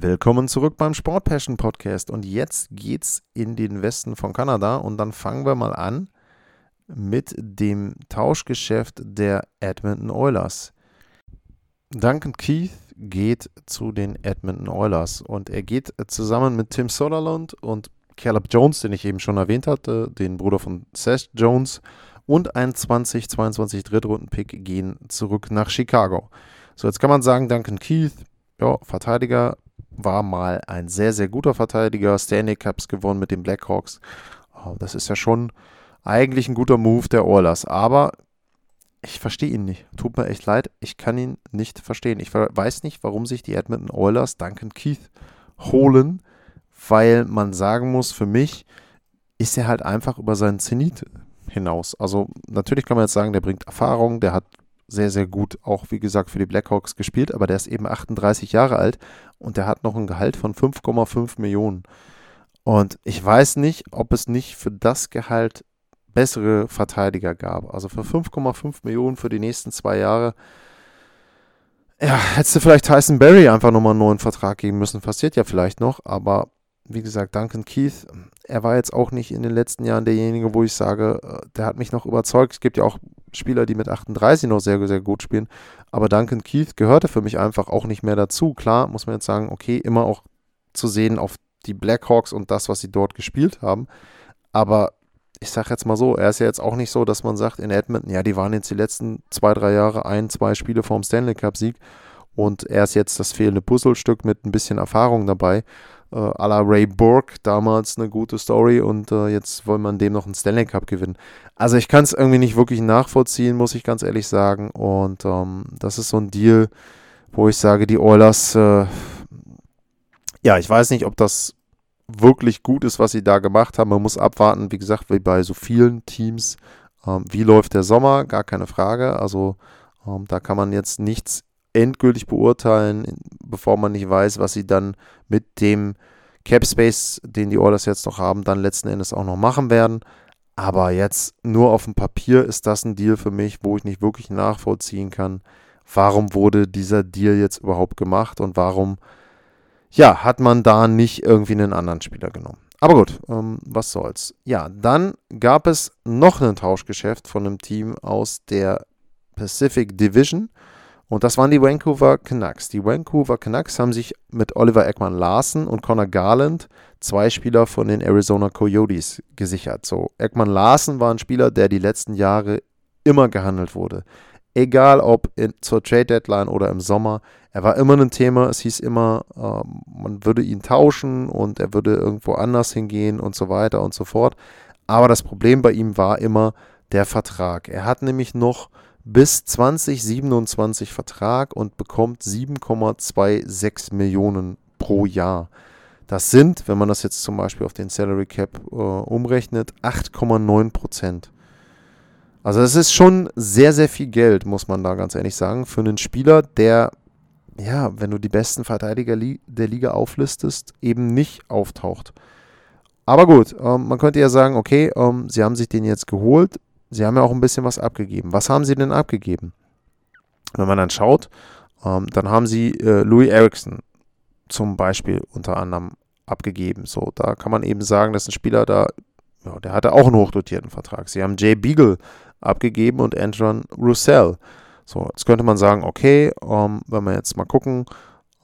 Speaker 1: Willkommen zurück beim Sport Passion Podcast und jetzt geht's in den Westen von Kanada und dann fangen wir mal an mit dem Tauschgeschäft der Edmonton Oilers. Duncan Keith geht zu den Edmonton Oilers und er geht zusammen mit Tim Sutherland und Caleb Jones, den ich eben schon erwähnt hatte, den Bruder von Seth Jones und ein 2022 Drittrunden-Pick gehen zurück nach Chicago. So, jetzt kann man sagen, Duncan Keith, ja, Verteidiger, war mal ein sehr, sehr guter Verteidiger, Stanley Cups gewonnen mit den Blackhawks. Oh, das ist ja schon eigentlich ein guter Move der Oilers, aber ich verstehe ihn nicht. Tut mir echt leid, ich kann ihn nicht verstehen. Ich weiß nicht, warum sich die Edmonton Oilers Duncan Keith holen, weil man sagen muss, für mich ist er halt einfach über seinen Zenit hinaus. Also natürlich kann man jetzt sagen, der bringt Erfahrung, der hat sehr, sehr gut auch, wie gesagt, für die Blackhawks gespielt, aber der ist eben 38 Jahre alt und der hat noch ein Gehalt von 5,5 Millionen. Und ich weiß nicht, ob es nicht für das Gehalt bessere Verteidiger gab. Also für 5,5 Millionen für die nächsten zwei Jahre. Ja, hättest du vielleicht Tyson Berry einfach nochmal einen neuen Vertrag geben müssen. Passiert ja vielleicht noch, aber wie gesagt, Duncan Keith, er war jetzt auch nicht in den letzten Jahren derjenige, wo ich sage, äh, der hat mich noch überzeugt. Es gibt ja auch Spieler, die mit 38 noch sehr, sehr gut spielen. Aber Duncan Keith gehörte für mich einfach auch nicht mehr dazu. Klar, muss man jetzt sagen, okay, immer auch zu sehen auf die Blackhawks und das, was sie dort gespielt haben. Aber ich sage jetzt mal so, er ist ja jetzt auch nicht so, dass man sagt, in Edmonton, ja, die waren jetzt die letzten zwei, drei Jahre ein, zwei Spiele vorm Stanley Cup-Sieg und er ist jetzt das fehlende Puzzlestück mit ein bisschen Erfahrung dabei äh, à la Ray Burke, damals eine gute Story und äh, jetzt wollen man dem noch einen Stanley Cup gewinnen. Also ich kann es irgendwie nicht wirklich nachvollziehen, muss ich ganz ehrlich sagen. Und ähm, das ist so ein Deal, wo ich sage, die Oilers, äh, ja, ich weiß nicht, ob das wirklich gut ist, was sie da gemacht haben. Man muss abwarten, wie gesagt, wie bei so vielen Teams. Ähm, wie läuft der Sommer? Gar keine Frage. Also ähm, da kann man jetzt nichts endgültig beurteilen, bevor man nicht weiß, was sie dann mit dem Cap Space, den die Oilers jetzt noch haben, dann letzten Endes auch noch machen werden. Aber jetzt nur auf dem Papier ist das ein Deal für mich, wo ich nicht wirklich nachvollziehen kann, warum wurde dieser Deal jetzt überhaupt gemacht und warum, ja, hat man da nicht irgendwie einen anderen Spieler genommen. Aber gut, ähm, was soll's. Ja, dann gab es noch ein Tauschgeschäft von einem Team aus der Pacific Division. Und das waren die Vancouver Canucks. Die Vancouver Canucks haben sich mit Oliver Ekman Larsen und Connor Garland zwei Spieler von den Arizona Coyotes gesichert. So, Ekman Larsen war ein Spieler, der die letzten Jahre immer gehandelt wurde. Egal ob in, zur Trade Deadline oder im Sommer, er war immer ein Thema. Es hieß immer, äh, man würde ihn tauschen und er würde irgendwo anders hingehen und so weiter und so fort. Aber das Problem bei ihm war immer der Vertrag. Er hat nämlich noch bis 2027 Vertrag und bekommt 7,26 Millionen pro Jahr. Das sind, wenn man das jetzt zum Beispiel auf den Salary Cap äh, umrechnet, 8,9 Prozent. Also das ist schon sehr, sehr viel Geld, muss man da ganz ehrlich sagen, für einen Spieler, der, ja, wenn du die besten Verteidiger der Liga auflistest, eben nicht auftaucht. Aber gut, ähm, man könnte ja sagen, okay, ähm, sie haben sich den jetzt geholt, sie haben ja auch ein bisschen was abgegeben. Was haben sie denn abgegeben? Wenn man dann schaut, ähm, dann haben sie äh, Louis Erickson zum Beispiel unter anderem abgegeben. So, da kann man eben sagen, dass ein Spieler da, ja, der hatte auch einen hochdotierten Vertrag. Sie haben Jay Beagle abgegeben und Andron Roussel. So, jetzt könnte man sagen, okay, ähm, wenn wir jetzt mal gucken,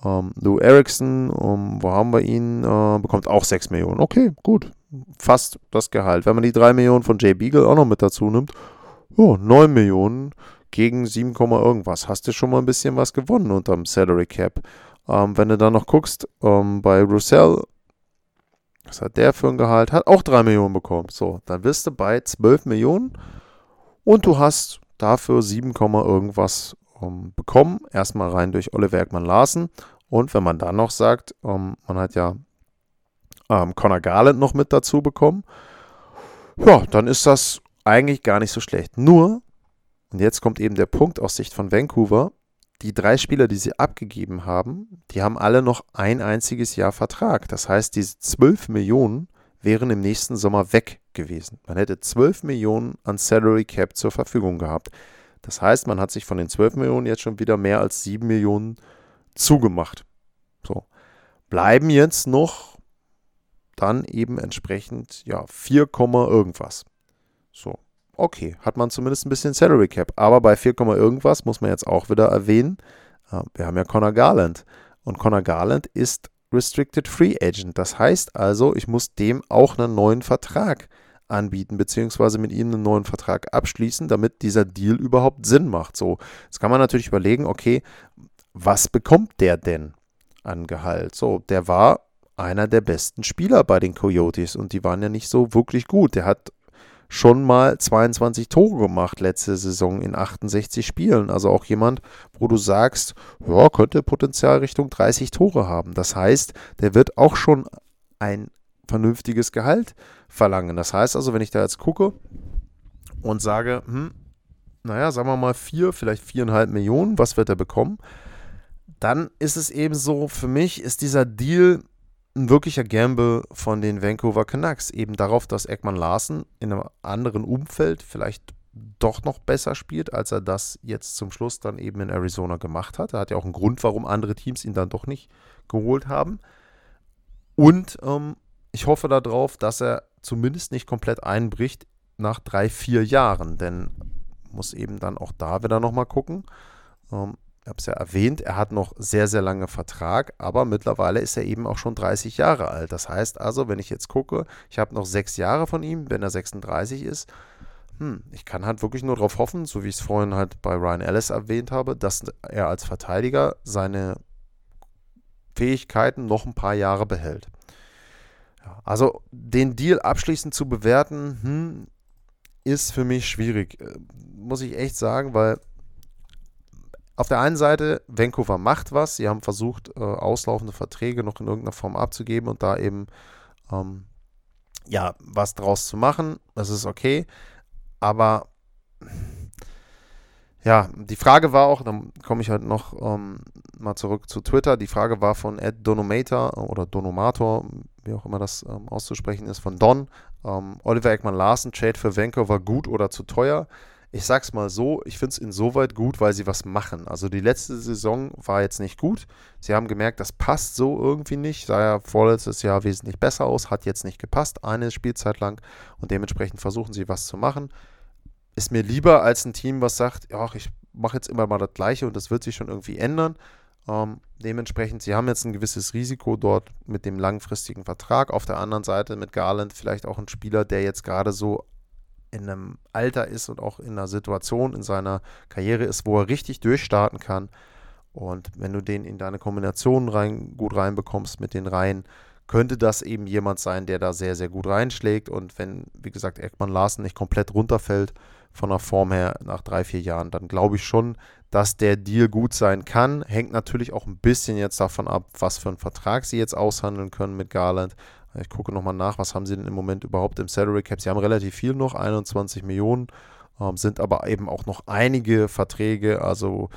Speaker 1: ähm, Lou Erickson, um, wo haben wir ihn, äh, bekommt auch 6 Millionen. Okay, gut, fast das Gehalt. Wenn man die 3 Millionen von Jay Beagle auch noch mit dazu nimmt, oh, 9 Millionen gegen 7, irgendwas. Hast du schon mal ein bisschen was gewonnen unterm Salary Cap. Ähm, wenn du dann noch guckst, ähm, bei Roussel Was hat der für ein Gehalt? Hat auch 3 Millionen bekommen. So, dann bist du bei 12 Millionen und du hast dafür 7, irgendwas ähm, bekommen. Erstmal rein durch Oliver Ekman Larsen. Und wenn man dann noch sagt, ähm, man hat ja ähm, Conor Garland noch mit dazu bekommen, ja, dann ist das eigentlich gar nicht so schlecht. Nur, und jetzt kommt eben der Punkt aus Sicht von Vancouver, die drei Spieler, die sie abgegeben haben, die haben alle noch ein einziges Jahr Vertrag. Das heißt, diese 12 Millionen wären im nächsten Sommer weg gewesen. Man hätte 12 Millionen an Salary Cap zur Verfügung gehabt. Das heißt, man hat sich von den 12 Millionen jetzt schon wieder mehr als 7 Millionen zugemacht. So. Bleiben jetzt noch dann eben entsprechend ja 4, irgendwas. So. Okay, hat man zumindest ein bisschen Salary Cap. Aber bei 4, irgendwas muss man jetzt auch wieder erwähnen, äh, wir haben ja Connor Garland. Und Connor Garland ist Restricted Free Agent. Das heißt also, ich muss dem auch einen neuen Vertrag anbieten, beziehungsweise mit ihm einen neuen Vertrag abschließen, damit dieser Deal überhaupt Sinn macht. So, jetzt kann man natürlich überlegen, okay, was bekommt der denn an Gehalt? So, der war einer der besten Spieler bei den Coyotes und die waren ja nicht so wirklich gut. Der hat schon mal 22 Tore gemacht letzte Saison in 68 Spielen. Also auch jemand, wo du sagst, ja, könnte Potenzial Richtung 30 Tore haben. Das heißt, der wird auch schon ein vernünftiges Gehalt verlangen. Das heißt also, wenn ich da jetzt gucke und sage, hm, naja, sagen wir mal vier, vielleicht viereinhalb Millionen, was wird er bekommen? Dann ist es eben so, für mich ist dieser Deal ein wirklicher Gamble von den Vancouver Canucks. Eben darauf, dass Ekman Larsen in einem anderen Umfeld vielleicht doch noch besser spielt, als er das jetzt zum Schluss dann eben in Arizona gemacht hat. Er hat ja auch einen Grund, warum andere Teams ihn dann doch nicht geholt haben. Und ähm, ich hoffe darauf, dass er zumindest nicht komplett einbricht nach drei, vier Jahren, denn muss eben dann auch da wieder nochmal gucken. Ähm, habe es ja erwähnt, er hat noch sehr, sehr lange Vertrag, aber mittlerweile ist er eben auch schon 30 Jahre alt. Das heißt also, wenn ich jetzt gucke, ich habe noch sechs Jahre von ihm, wenn er 36 ist, hm, ich kann halt wirklich nur darauf hoffen, so wie ich es vorhin halt bei Ryan Ellis erwähnt habe, dass er als Verteidiger seine Fähigkeiten noch ein paar Jahre behält. Ja, also den Deal abschließend zu bewerten, hm, ist für mich schwierig. Äh, muss ich echt sagen, weil auf der einen Seite, Vancouver macht was. Sie haben versucht, äh, auslaufende Verträge noch in irgendeiner Form abzugeben und da eben ähm, ja, was draus zu machen. Das ist okay. Aber ja, die Frage war auch, dann komme ich halt noch ähm, mal zurück zu Twitter. Die Frage war von Ed Donomator oder Donomator, wie auch immer das ähm, auszusprechen ist, von Don. Ähm, Oliver Ekman Larsen, Trade für Vancouver gut oder zu teuer? Ich sag's mal so, ich finde es insoweit gut, weil sie was machen. Also die letzte Saison war jetzt nicht gut. Sie haben gemerkt, das passt so irgendwie nicht. Sah ja vorletztes Jahr wesentlich besser aus, hat jetzt nicht gepasst, eine Spielzeit lang. Und dementsprechend versuchen sie was zu machen ist mir lieber als ein Team, was sagt, ja, ich mache jetzt immer mal das Gleiche und das wird sich schon irgendwie ändern. Ähm, dementsprechend, sie haben jetzt ein gewisses Risiko dort mit dem langfristigen Vertrag. Auf der anderen Seite mit Garland vielleicht auch ein Spieler, der jetzt gerade so in einem Alter ist und auch in einer Situation in seiner Karriere ist, wo er richtig durchstarten kann. Und wenn du den in deine Kombinationen rein, gut reinbekommst mit den Reihen, könnte das eben jemand sein, der da sehr, sehr gut reinschlägt. Und wenn, wie gesagt, Ekman Larsen nicht komplett runterfällt, von der Form her nach drei, vier Jahren, dann glaube ich schon, dass der Deal gut sein kann. Hängt natürlich auch ein bisschen jetzt davon ab, was für einen Vertrag sie jetzt aushandeln können mit Garland. Ich gucke nochmal nach, was haben sie denn im Moment überhaupt im Salary Cap? Sie haben relativ viel noch, 21 Millionen, ähm, sind aber eben auch noch einige Verträge, also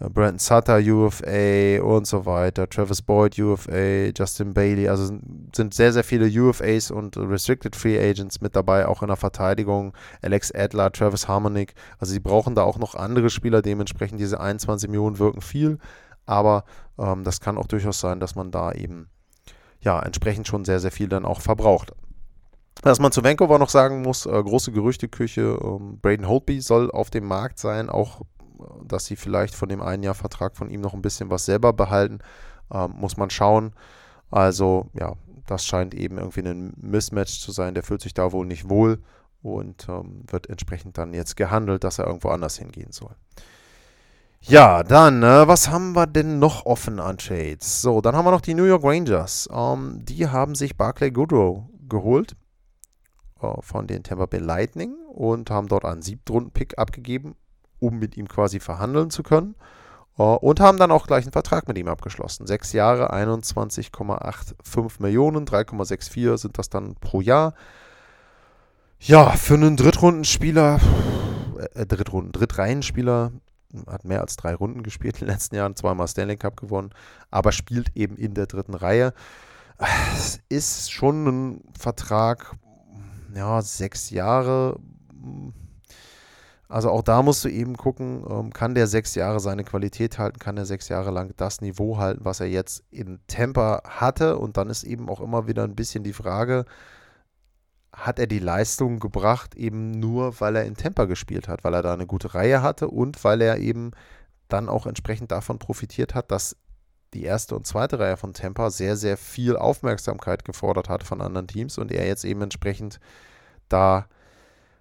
Speaker 1: äh, Brandon Sutter UFA und so weiter, Travis Boyd UFA, Justin Bailey, also sind sehr, sehr viele UFAs und Restricted Free Agents mit dabei, auch in der Verteidigung, Alex Adler, Travis Harmonic, also sie brauchen da auch noch andere Spieler, dementsprechend diese 21 Millionen wirken viel, aber ähm, das kann auch durchaus sein, dass man da eben ja entsprechend schon sehr, sehr viel dann auch verbraucht. Was man zu Vancouver noch sagen muss, äh, große Gerüchteküche, ähm, Braden Holtby soll auf dem Markt sein, auch dass sie vielleicht von dem einen Jahr Vertrag von ihm noch ein bisschen was selber behalten. Ähm, muss man schauen. Also ja, das scheint eben irgendwie ein Mismatch zu sein. Der fühlt sich da wohl nicht wohl und ähm, wird entsprechend dann jetzt gehandelt, dass er irgendwo anders hingehen soll. Ja, dann, äh, was haben wir denn noch offen an Trades? So, dann haben wir noch die New York Rangers. Ähm, die haben sich Barclay Goodrow geholt äh, von den Tampa Bay Lightning und haben dort einen Siebtrunden-Pick abgegeben, um mit ihm quasi verhandeln zu können. Uh, und haben dann auch gleich einen Vertrag mit ihm abgeschlossen. Sechs Jahre, 21,85 Millionen, 3,64 sind das dann pro Jahr. Ja, für einen Drittrundenspieler, äh, Drittrunden, Drittreihenspieler, hat mehr als drei Runden gespielt in den letzten Jahren, zweimal Stanley Cup gewonnen, aber spielt eben in der dritten Reihe. Es ist schon ein Vertrag, ja, sechs Jahre. Also auch da musst du eben gucken, ähm, kann der sechs Jahre seine Qualität halten, kann er sechs Jahre lang das Niveau halten, was er jetzt in Tampa hatte. Und dann ist eben auch immer wieder ein bisschen die Frage, hat er die Leistung gebracht, eben nur, weil er in Tampa gespielt hat, weil er da eine gute Reihe hatte und weil er eben dann auch entsprechend davon profitiert hat, dass die erste und zweite Reihe von Tampa sehr, sehr viel Aufmerksamkeit gefordert hat von anderen Teams und er jetzt eben entsprechend da,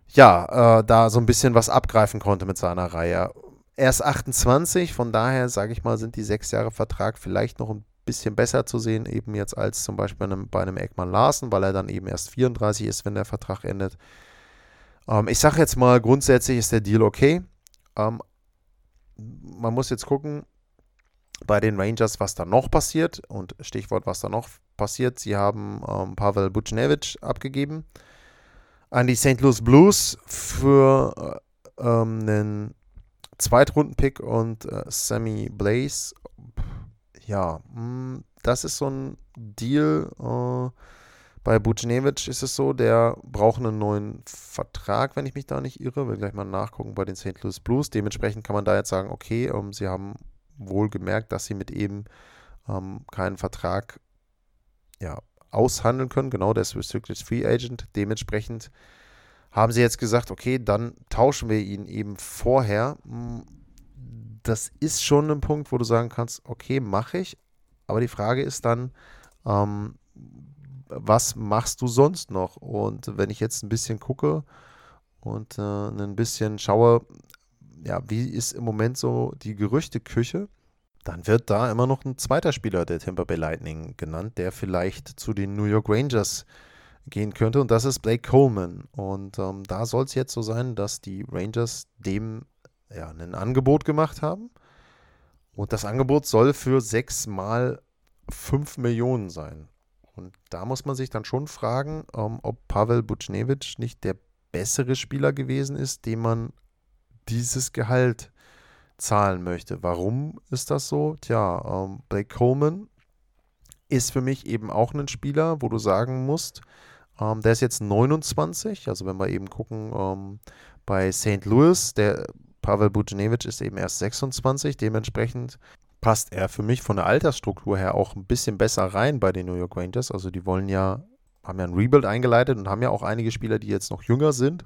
Speaker 1: ja, äh, da so ein bisschen was abgreifen konnte mit seiner Reihe. Er ist 28, von daher sage ich mal, sind die sechs Jahre Vertrag vielleicht noch ein bisschen besser zu sehen, eben jetzt als zum Beispiel bei einem, bei einem Eckmann Larsen, weil er dann eben erst 34 ist, wenn der Vertrag endet. Ähm, ich sage jetzt mal, grundsätzlich ist der Deal okay. Ähm, man muss jetzt gucken bei den Rangers, was da noch passiert. Und Stichwort, was da noch passiert. Sie haben ähm, Pavel Buchnevich abgegeben an die St. Louis Blues für äh, ähm, einen Zweitrunden-Pick und äh, Sammy Blaze ja, hm, das ist so ein Deal. Äh, bei Bucinovic ist es so, der braucht einen neuen Vertrag, wenn ich mich da nicht irre. Will gleich mal nachgucken bei den St. Louis Blues. Dementsprechend kann man da jetzt sagen, okay, ähm, sie haben wohl gemerkt, dass sie mit eben ähm, keinen Vertrag ja, aushandeln können. Genau, der ist Restricted Free Agent. Dementsprechend haben sie jetzt gesagt, okay, dann tauschen wir ihn eben vorher. Hm, das ist schon ein Punkt, wo du sagen kannst, okay, mache ich. Aber die Frage ist dann, ähm, was machst du sonst noch? Und wenn ich jetzt ein bisschen gucke und äh, ein bisschen schaue, ja, wie ist im Moment so die Gerüchteküche, dann wird da immer noch ein zweiter Spieler der Tampa Bay Lightning genannt, der vielleicht zu den New York Rangers gehen könnte. Und das ist Blake Coleman. Und ähm, da soll es jetzt so sein, dass die Rangers dem ja, ein Angebot gemacht haben. Und das Angebot soll für sechs mal fünf Millionen sein. Und da muss man sich dann schon fragen, ähm, ob Pavel Buchnevich nicht der bessere Spieler gewesen ist, dem man dieses Gehalt zahlen möchte. Warum ist das so? Tja, ähm, Blake Coleman ist für mich eben auch ein Spieler, wo du sagen musst, ähm, der ist jetzt 29, also wenn wir eben gucken, ähm, bei St. Louis, der Pavel Bucinovic ist eben erst 26, dementsprechend passt er für mich von der Altersstruktur her auch ein bisschen besser rein bei den New York Rangers. Also die wollen ja, haben ja ein Rebuild eingeleitet und haben ja auch einige Spieler, die jetzt noch jünger sind.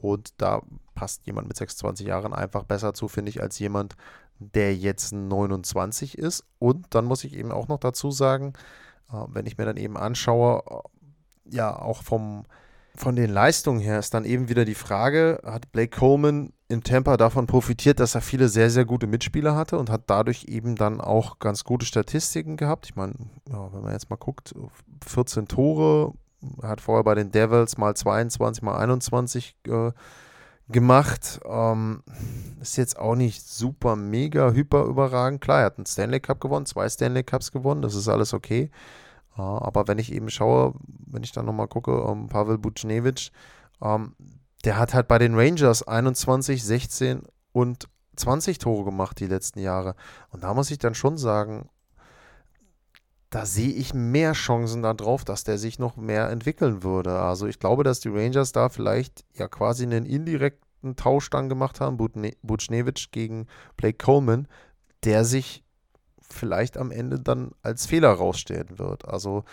Speaker 1: Und da passt jemand mit 26 Jahren einfach besser zu, finde ich, als jemand, der jetzt 29 ist. Und dann muss ich eben auch noch dazu sagen, äh, wenn ich mir dann eben anschaue, äh, ja, auch vom, von den Leistungen her ist dann eben wieder die Frage, hat Blake Coleman in Tampa davon profitiert, dass er viele sehr, sehr gute Mitspieler hatte und hat dadurch eben dann auch ganz gute Statistiken gehabt. Ich meine, ja, wenn man jetzt mal guckt, 14 Tore, hat vorher bei den Devils mal 22, mal 21 äh, gemacht. Ähm, ist jetzt auch nicht super, mega, hyper überragend. Klar, er hat einen Stanley Cup gewonnen, zwei Stanley Cups gewonnen, das ist alles okay. Aber wenn ich eben schaue, wenn ich dann nochmal gucke, um, ähm, Pavel Buchnevich, ähm, der hat halt bei den Rangers 21, 16 und 20 Tore gemacht die letzten Jahre. Und da muss ich dann schon sagen, da sehe ich mehr Chancen darauf, dass der sich noch mehr entwickeln würde. Also ich glaube, dass die Rangers da vielleicht ja quasi einen indirekten Tausch dann gemacht haben, Butchnevich gegen Blake Coleman, der sich vielleicht am Ende dann als Fehler rausstellen wird. Also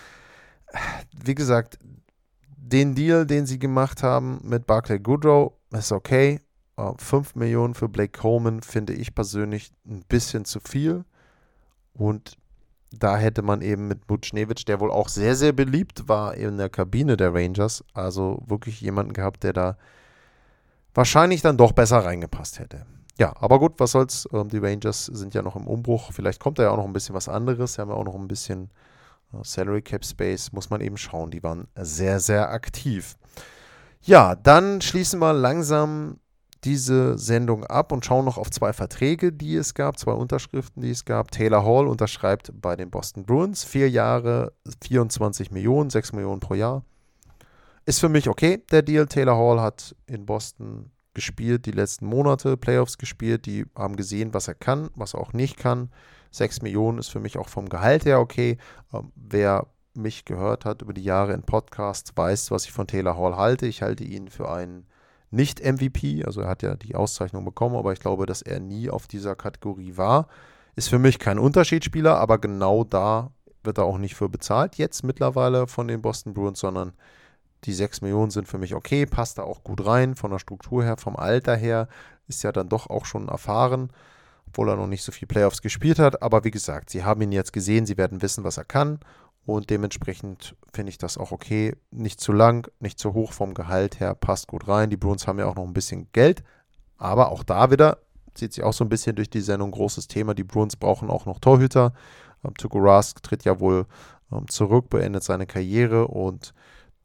Speaker 1: wie gesagt, den Deal, den sie gemacht haben mit Barclay Goodrow, ist okay. 5 äh, Millionen für Blake Coleman finde ich persönlich ein bisschen zu viel. Und da hätte man eben mit Butchnevich, der wohl auch sehr, sehr beliebt war in der Kabine der Rangers, also wirklich jemanden gehabt, der da wahrscheinlich dann doch besser reingepasst hätte. Ja, aber gut, was soll's. Ähm, die Rangers sind ja noch im Umbruch. Vielleicht kommt da ja auch noch ein bisschen was anderes. Sie haben ja auch noch ein bisschen äh, Salary Cap Space. Muss man eben schauen. Die waren sehr, sehr aktiv. Ja, dann schließen wir langsam diese Sendung ab und schauen noch auf zwei Verträge, die es gab, zwei Unterschriften, die es gab. Taylor Hall unterschreibt bei den Boston Bruins vier Jahre, 24 Millionen, 6 Millionen pro Jahr. Ist für mich okay, der Deal. Taylor Hall hat in Boston gespielt, die letzten Monate, Playoffs gespielt, die haben gesehen, was er kann, was er auch nicht kann. 6 Millionen ist für mich auch vom Gehalt her okay. Ähm, wer mich gehört hat über die Jahre in Podcasts, weiß, was ich von Taylor Hall halte. Ich halte ihn für einen nicht MVP, also er hat ja die Auszeichnung bekommen, aber ich glaube, dass er nie auf dieser Kategorie war. Ist für mich kein Unterschiedsspieler, aber genau da wird er auch nicht für bezahlt jetzt mittlerweile von den Boston Bruins, sondern die 6 Millionen sind für mich okay, passt da auch gut rein, von der Struktur her, vom Alter her, ist ja dann doch auch schon erfahren, obwohl er noch nicht so viel Playoffs gespielt hat. Aber wie gesagt, sie haben ihn jetzt gesehen, sie werden wissen, was er kann und dementsprechend finde ich das auch okay. Nicht zu lang, nicht zu hoch vom Gehalt her, passt gut rein. Die Bruins haben ja auch noch ein bisschen Geld. Aber auch da wieder, zieht sich auch so ein bisschen durch die Sendung, großes Thema. Die Bruins brauchen auch noch Torhüter. Ähm, Tuko Rask tritt ja wohl ähm, zurück, beendet seine Karriere und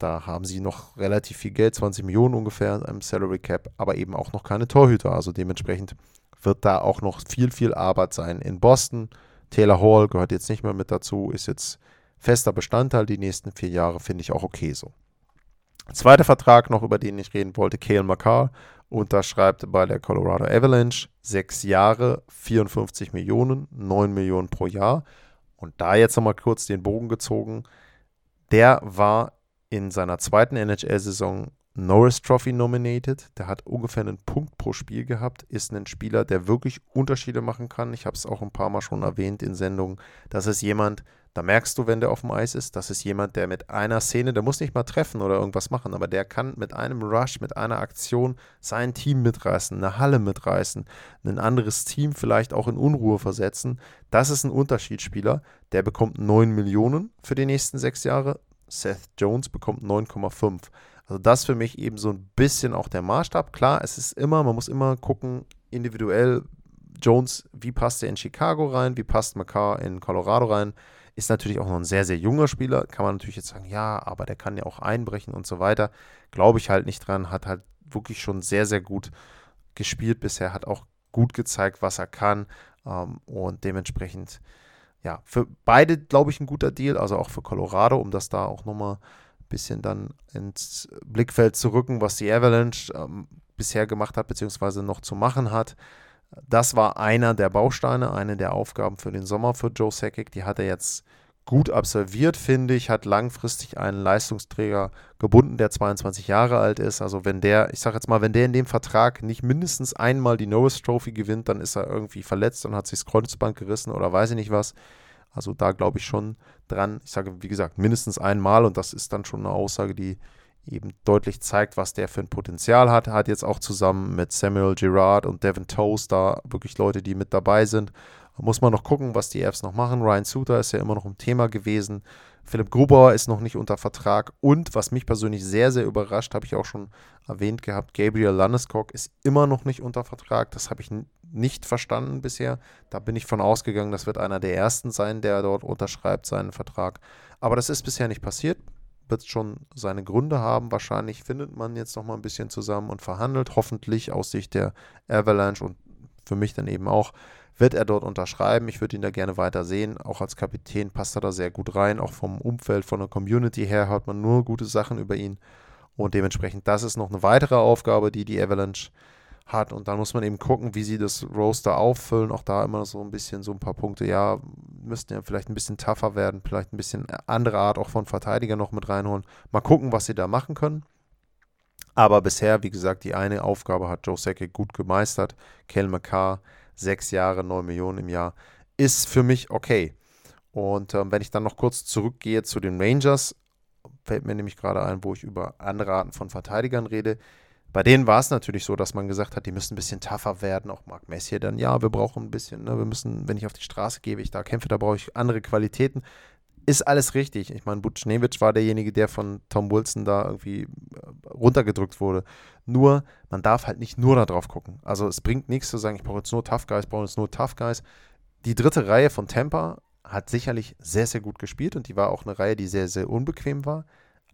Speaker 1: da haben sie noch relativ viel Geld, 20 Millionen ungefähr im Salary Cap, aber eben auch noch keine Torhüter. Also dementsprechend wird da auch noch viel, viel Arbeit sein in Boston. Taylor Hall gehört jetzt nicht mehr mit dazu, ist jetzt fester Bestandteil die nächsten vier Jahre, finde ich auch okay so. Zweiter Vertrag noch, über den ich reden wollte, Kale McCarr unterschreibt bei der Colorado Avalanche sechs Jahre, 54 Millionen, 9 Millionen pro Jahr. Und da jetzt nochmal kurz den Bogen gezogen. Der war in seiner zweiten NHL-Saison Norris Trophy nominated. Der hat ungefähr einen Punkt pro Spiel gehabt, ist ein Spieler, der wirklich Unterschiede machen kann. Ich habe es auch ein paar Mal schon erwähnt in Sendungen. Das ist jemand, da merkst du, wenn der auf dem Eis ist, das ist jemand, der mit einer Szene, der muss nicht mal treffen oder irgendwas machen, aber der kann mit einem Rush, mit einer Aktion sein Team mitreißen, eine Halle mitreißen, ein anderes Team vielleicht auch in Unruhe versetzen. Das ist ein Unterschiedsspieler. Der bekommt 9 Millionen für die nächsten sechs Jahre. Seth Jones bekommt 9,5. Also das für mich eben so ein bisschen auch der Maßstab. Klar, es ist immer, man muss immer gucken, individuell, Jones, wie passt er in Chicago rein, wie passt McCarr in Colorado rein. Ist natürlich auch noch ein sehr, sehr junger Spieler. Kann man natürlich jetzt sagen, ja, aber der kann ja auch einbrechen und so weiter. Glaube ich halt nicht dran. Hat halt wirklich schon sehr, sehr gut gespielt bisher. Hat auch gut gezeigt, was er kann. Ähm, und dementsprechend, ja, für beide, glaube ich, ein guter Deal. Also auch für Colorado, um das da auch nochmal ein bisschen dann ins Blickfeld zu rücken, was die Avalanche ähm, bisher gemacht hat, beziehungsweise noch zu machen hat. Das war einer der Bausteine, eine der Aufgaben für den Sommer für Joe Sakic. Die hat er jetzt gut absolviert, finde ich, hat langfristig einen Leistungsträger gebunden, der 22 Jahre alt ist. Also wenn der, ich sage jetzt mal, wenn der in dem Vertrag nicht mindestens einmal die Norris Trophy gewinnt, dann ist er irgendwie verletzt und hat sich das Kreuzband gerissen oder weiß ich nicht was. Also da glaube ich schon dran. Ich sage, wie gesagt, mindestens einmal und das ist dann schon eine Aussage, die eben deutlich zeigt, was der für ein Potenzial hat. Hat jetzt auch zusammen mit Samuel Girard und Devin Toast da wirklich Leute, die mit dabei sind. Muss man noch gucken, was die Fs noch machen. Ryan Suter ist ja immer noch im Thema gewesen. Philipp Grubauer ist noch nicht unter Vertrag. Und was mich persönlich sehr, sehr überrascht, habe ich auch schon erwähnt gehabt, Gabriel Landeskog ist immer noch nicht unter Vertrag. Das habe ich nicht verstanden bisher. Da bin ich von ausgegangen, das wird einer der ersten sein, der dort unterschreibt seinen Vertrag. Aber das ist bisher nicht passiert wird schon seine Gründe haben. Wahrscheinlich findet man jetzt noch mal ein bisschen zusammen und verhandelt. Hoffentlich aus Sicht der Avalanche und für mich dann eben auch, wird er dort unterschreiben. Ich würde ihn da gerne weiter sehen. Auch als Kapitän passt er da sehr gut rein. Auch vom Umfeld, von der Community her hört man nur gute Sachen über ihn. Und dementsprechend, das ist noch eine weitere Aufgabe, die die Avalanche hat. Und dann muss man eben gucken, wie sie das Roster auffüllen. Auch da immer so ein bisschen so ein paar Punkte. Ja, müssten ja vielleicht ein bisschen tougher werden, vielleicht ein bisschen andere Art auch von Verteidiger noch mit reinholen. Mal gucken, was sie da machen können. Aber bisher, wie gesagt, die eine Aufgabe hat Joe Sakic gut gemeistert. Kel McCarr, sechs Jahre, neun Millionen im Jahr, ist für mich okay. Und ähm, wenn ich dann noch kurz zurückgehe zu den Rangers, fällt mir nämlich gerade ein, wo ich über andere Arten von Verteidigern rede. Bei denen war es natürlich so, dass man gesagt hat, die müssen ein bisschen tougher werden. Auch Marc Messier dann, ja, wir brauchen ein bisschen, ne, wir müssen, wenn ich auf die Straße gehe, ich da kämpfe, da brauche ich andere Qualitäten. ist alles richtig. Ich meine, Butchnewitsch war derjenige, der von Tom Wilson da irgendwie äh, runtergedrückt wurde. Nur, man darf halt nicht nur da drauf gucken. Also es bringt nichts zu sagen, ich brauche jetzt nur Tough Guys, brauche jetzt nur Tough Guys. Die dritte Reihe von Tampa hat sicherlich sehr, sehr gut gespielt und die war auch eine Reihe, die sehr, sehr unbequem war.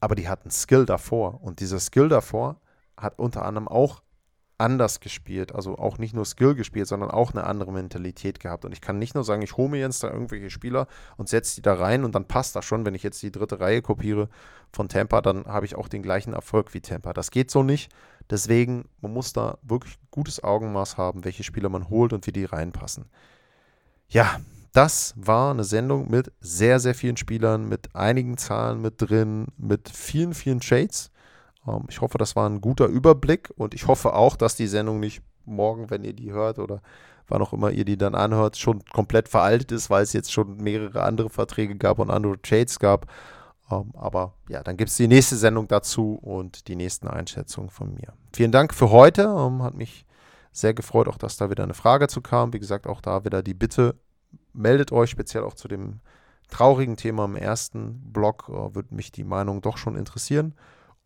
Speaker 1: Aber die hatten Skill davor. Und dieser Skill davor hat unter anderem auch anders gespielt, also auch nicht nur Skill gespielt, sondern auch eine andere Mentalität gehabt. Und ich kann nicht nur sagen, ich hole mir jetzt da irgendwelche Spieler und setze die da rein und dann passt das schon. Wenn ich jetzt die dritte Reihe kopiere von Tampa, dann habe ich auch den gleichen Erfolg wie Tampa. Das geht so nicht. Deswegen, man muss da wirklich gutes Augenmaß haben, welche Spieler man holt und wie die reinpassen. Ja, das war eine Sendung mit sehr, sehr vielen Spielern, mit einigen Zahlen mit drin, mit vielen, vielen Shades. Ähm, ich hoffe, das war ein guter Überblick und ich hoffe auch, dass die Sendung nicht morgen, wenn ihr die hört oder wann auch immer ihr die dann anhört, schon komplett veraltet ist, weil es jetzt schon mehrere andere Verträge gab und andere Trades gab. Ähm, aber ja, dann gibt es die nächste Sendung dazu und die nächsten Einschätzungen von mir. Vielen Dank für heute. Ähm, hat mich sehr gefreut, auch dass da wieder eine Frage zu kam. Wie gesagt, auch da wieder die Bitte, meldet euch speziell auch zu dem traurigen Thema im ersten Blog. Uh, Würde mich die Meinung doch schon interessieren.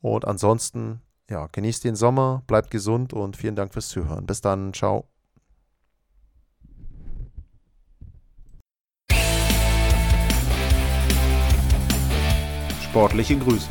Speaker 1: Und ansonsten, ja, genießt den Sommer, bleibt gesund und vielen Dank fürs Zuhören. Bis dann, ciao.
Speaker 2: Sportliche Grüße.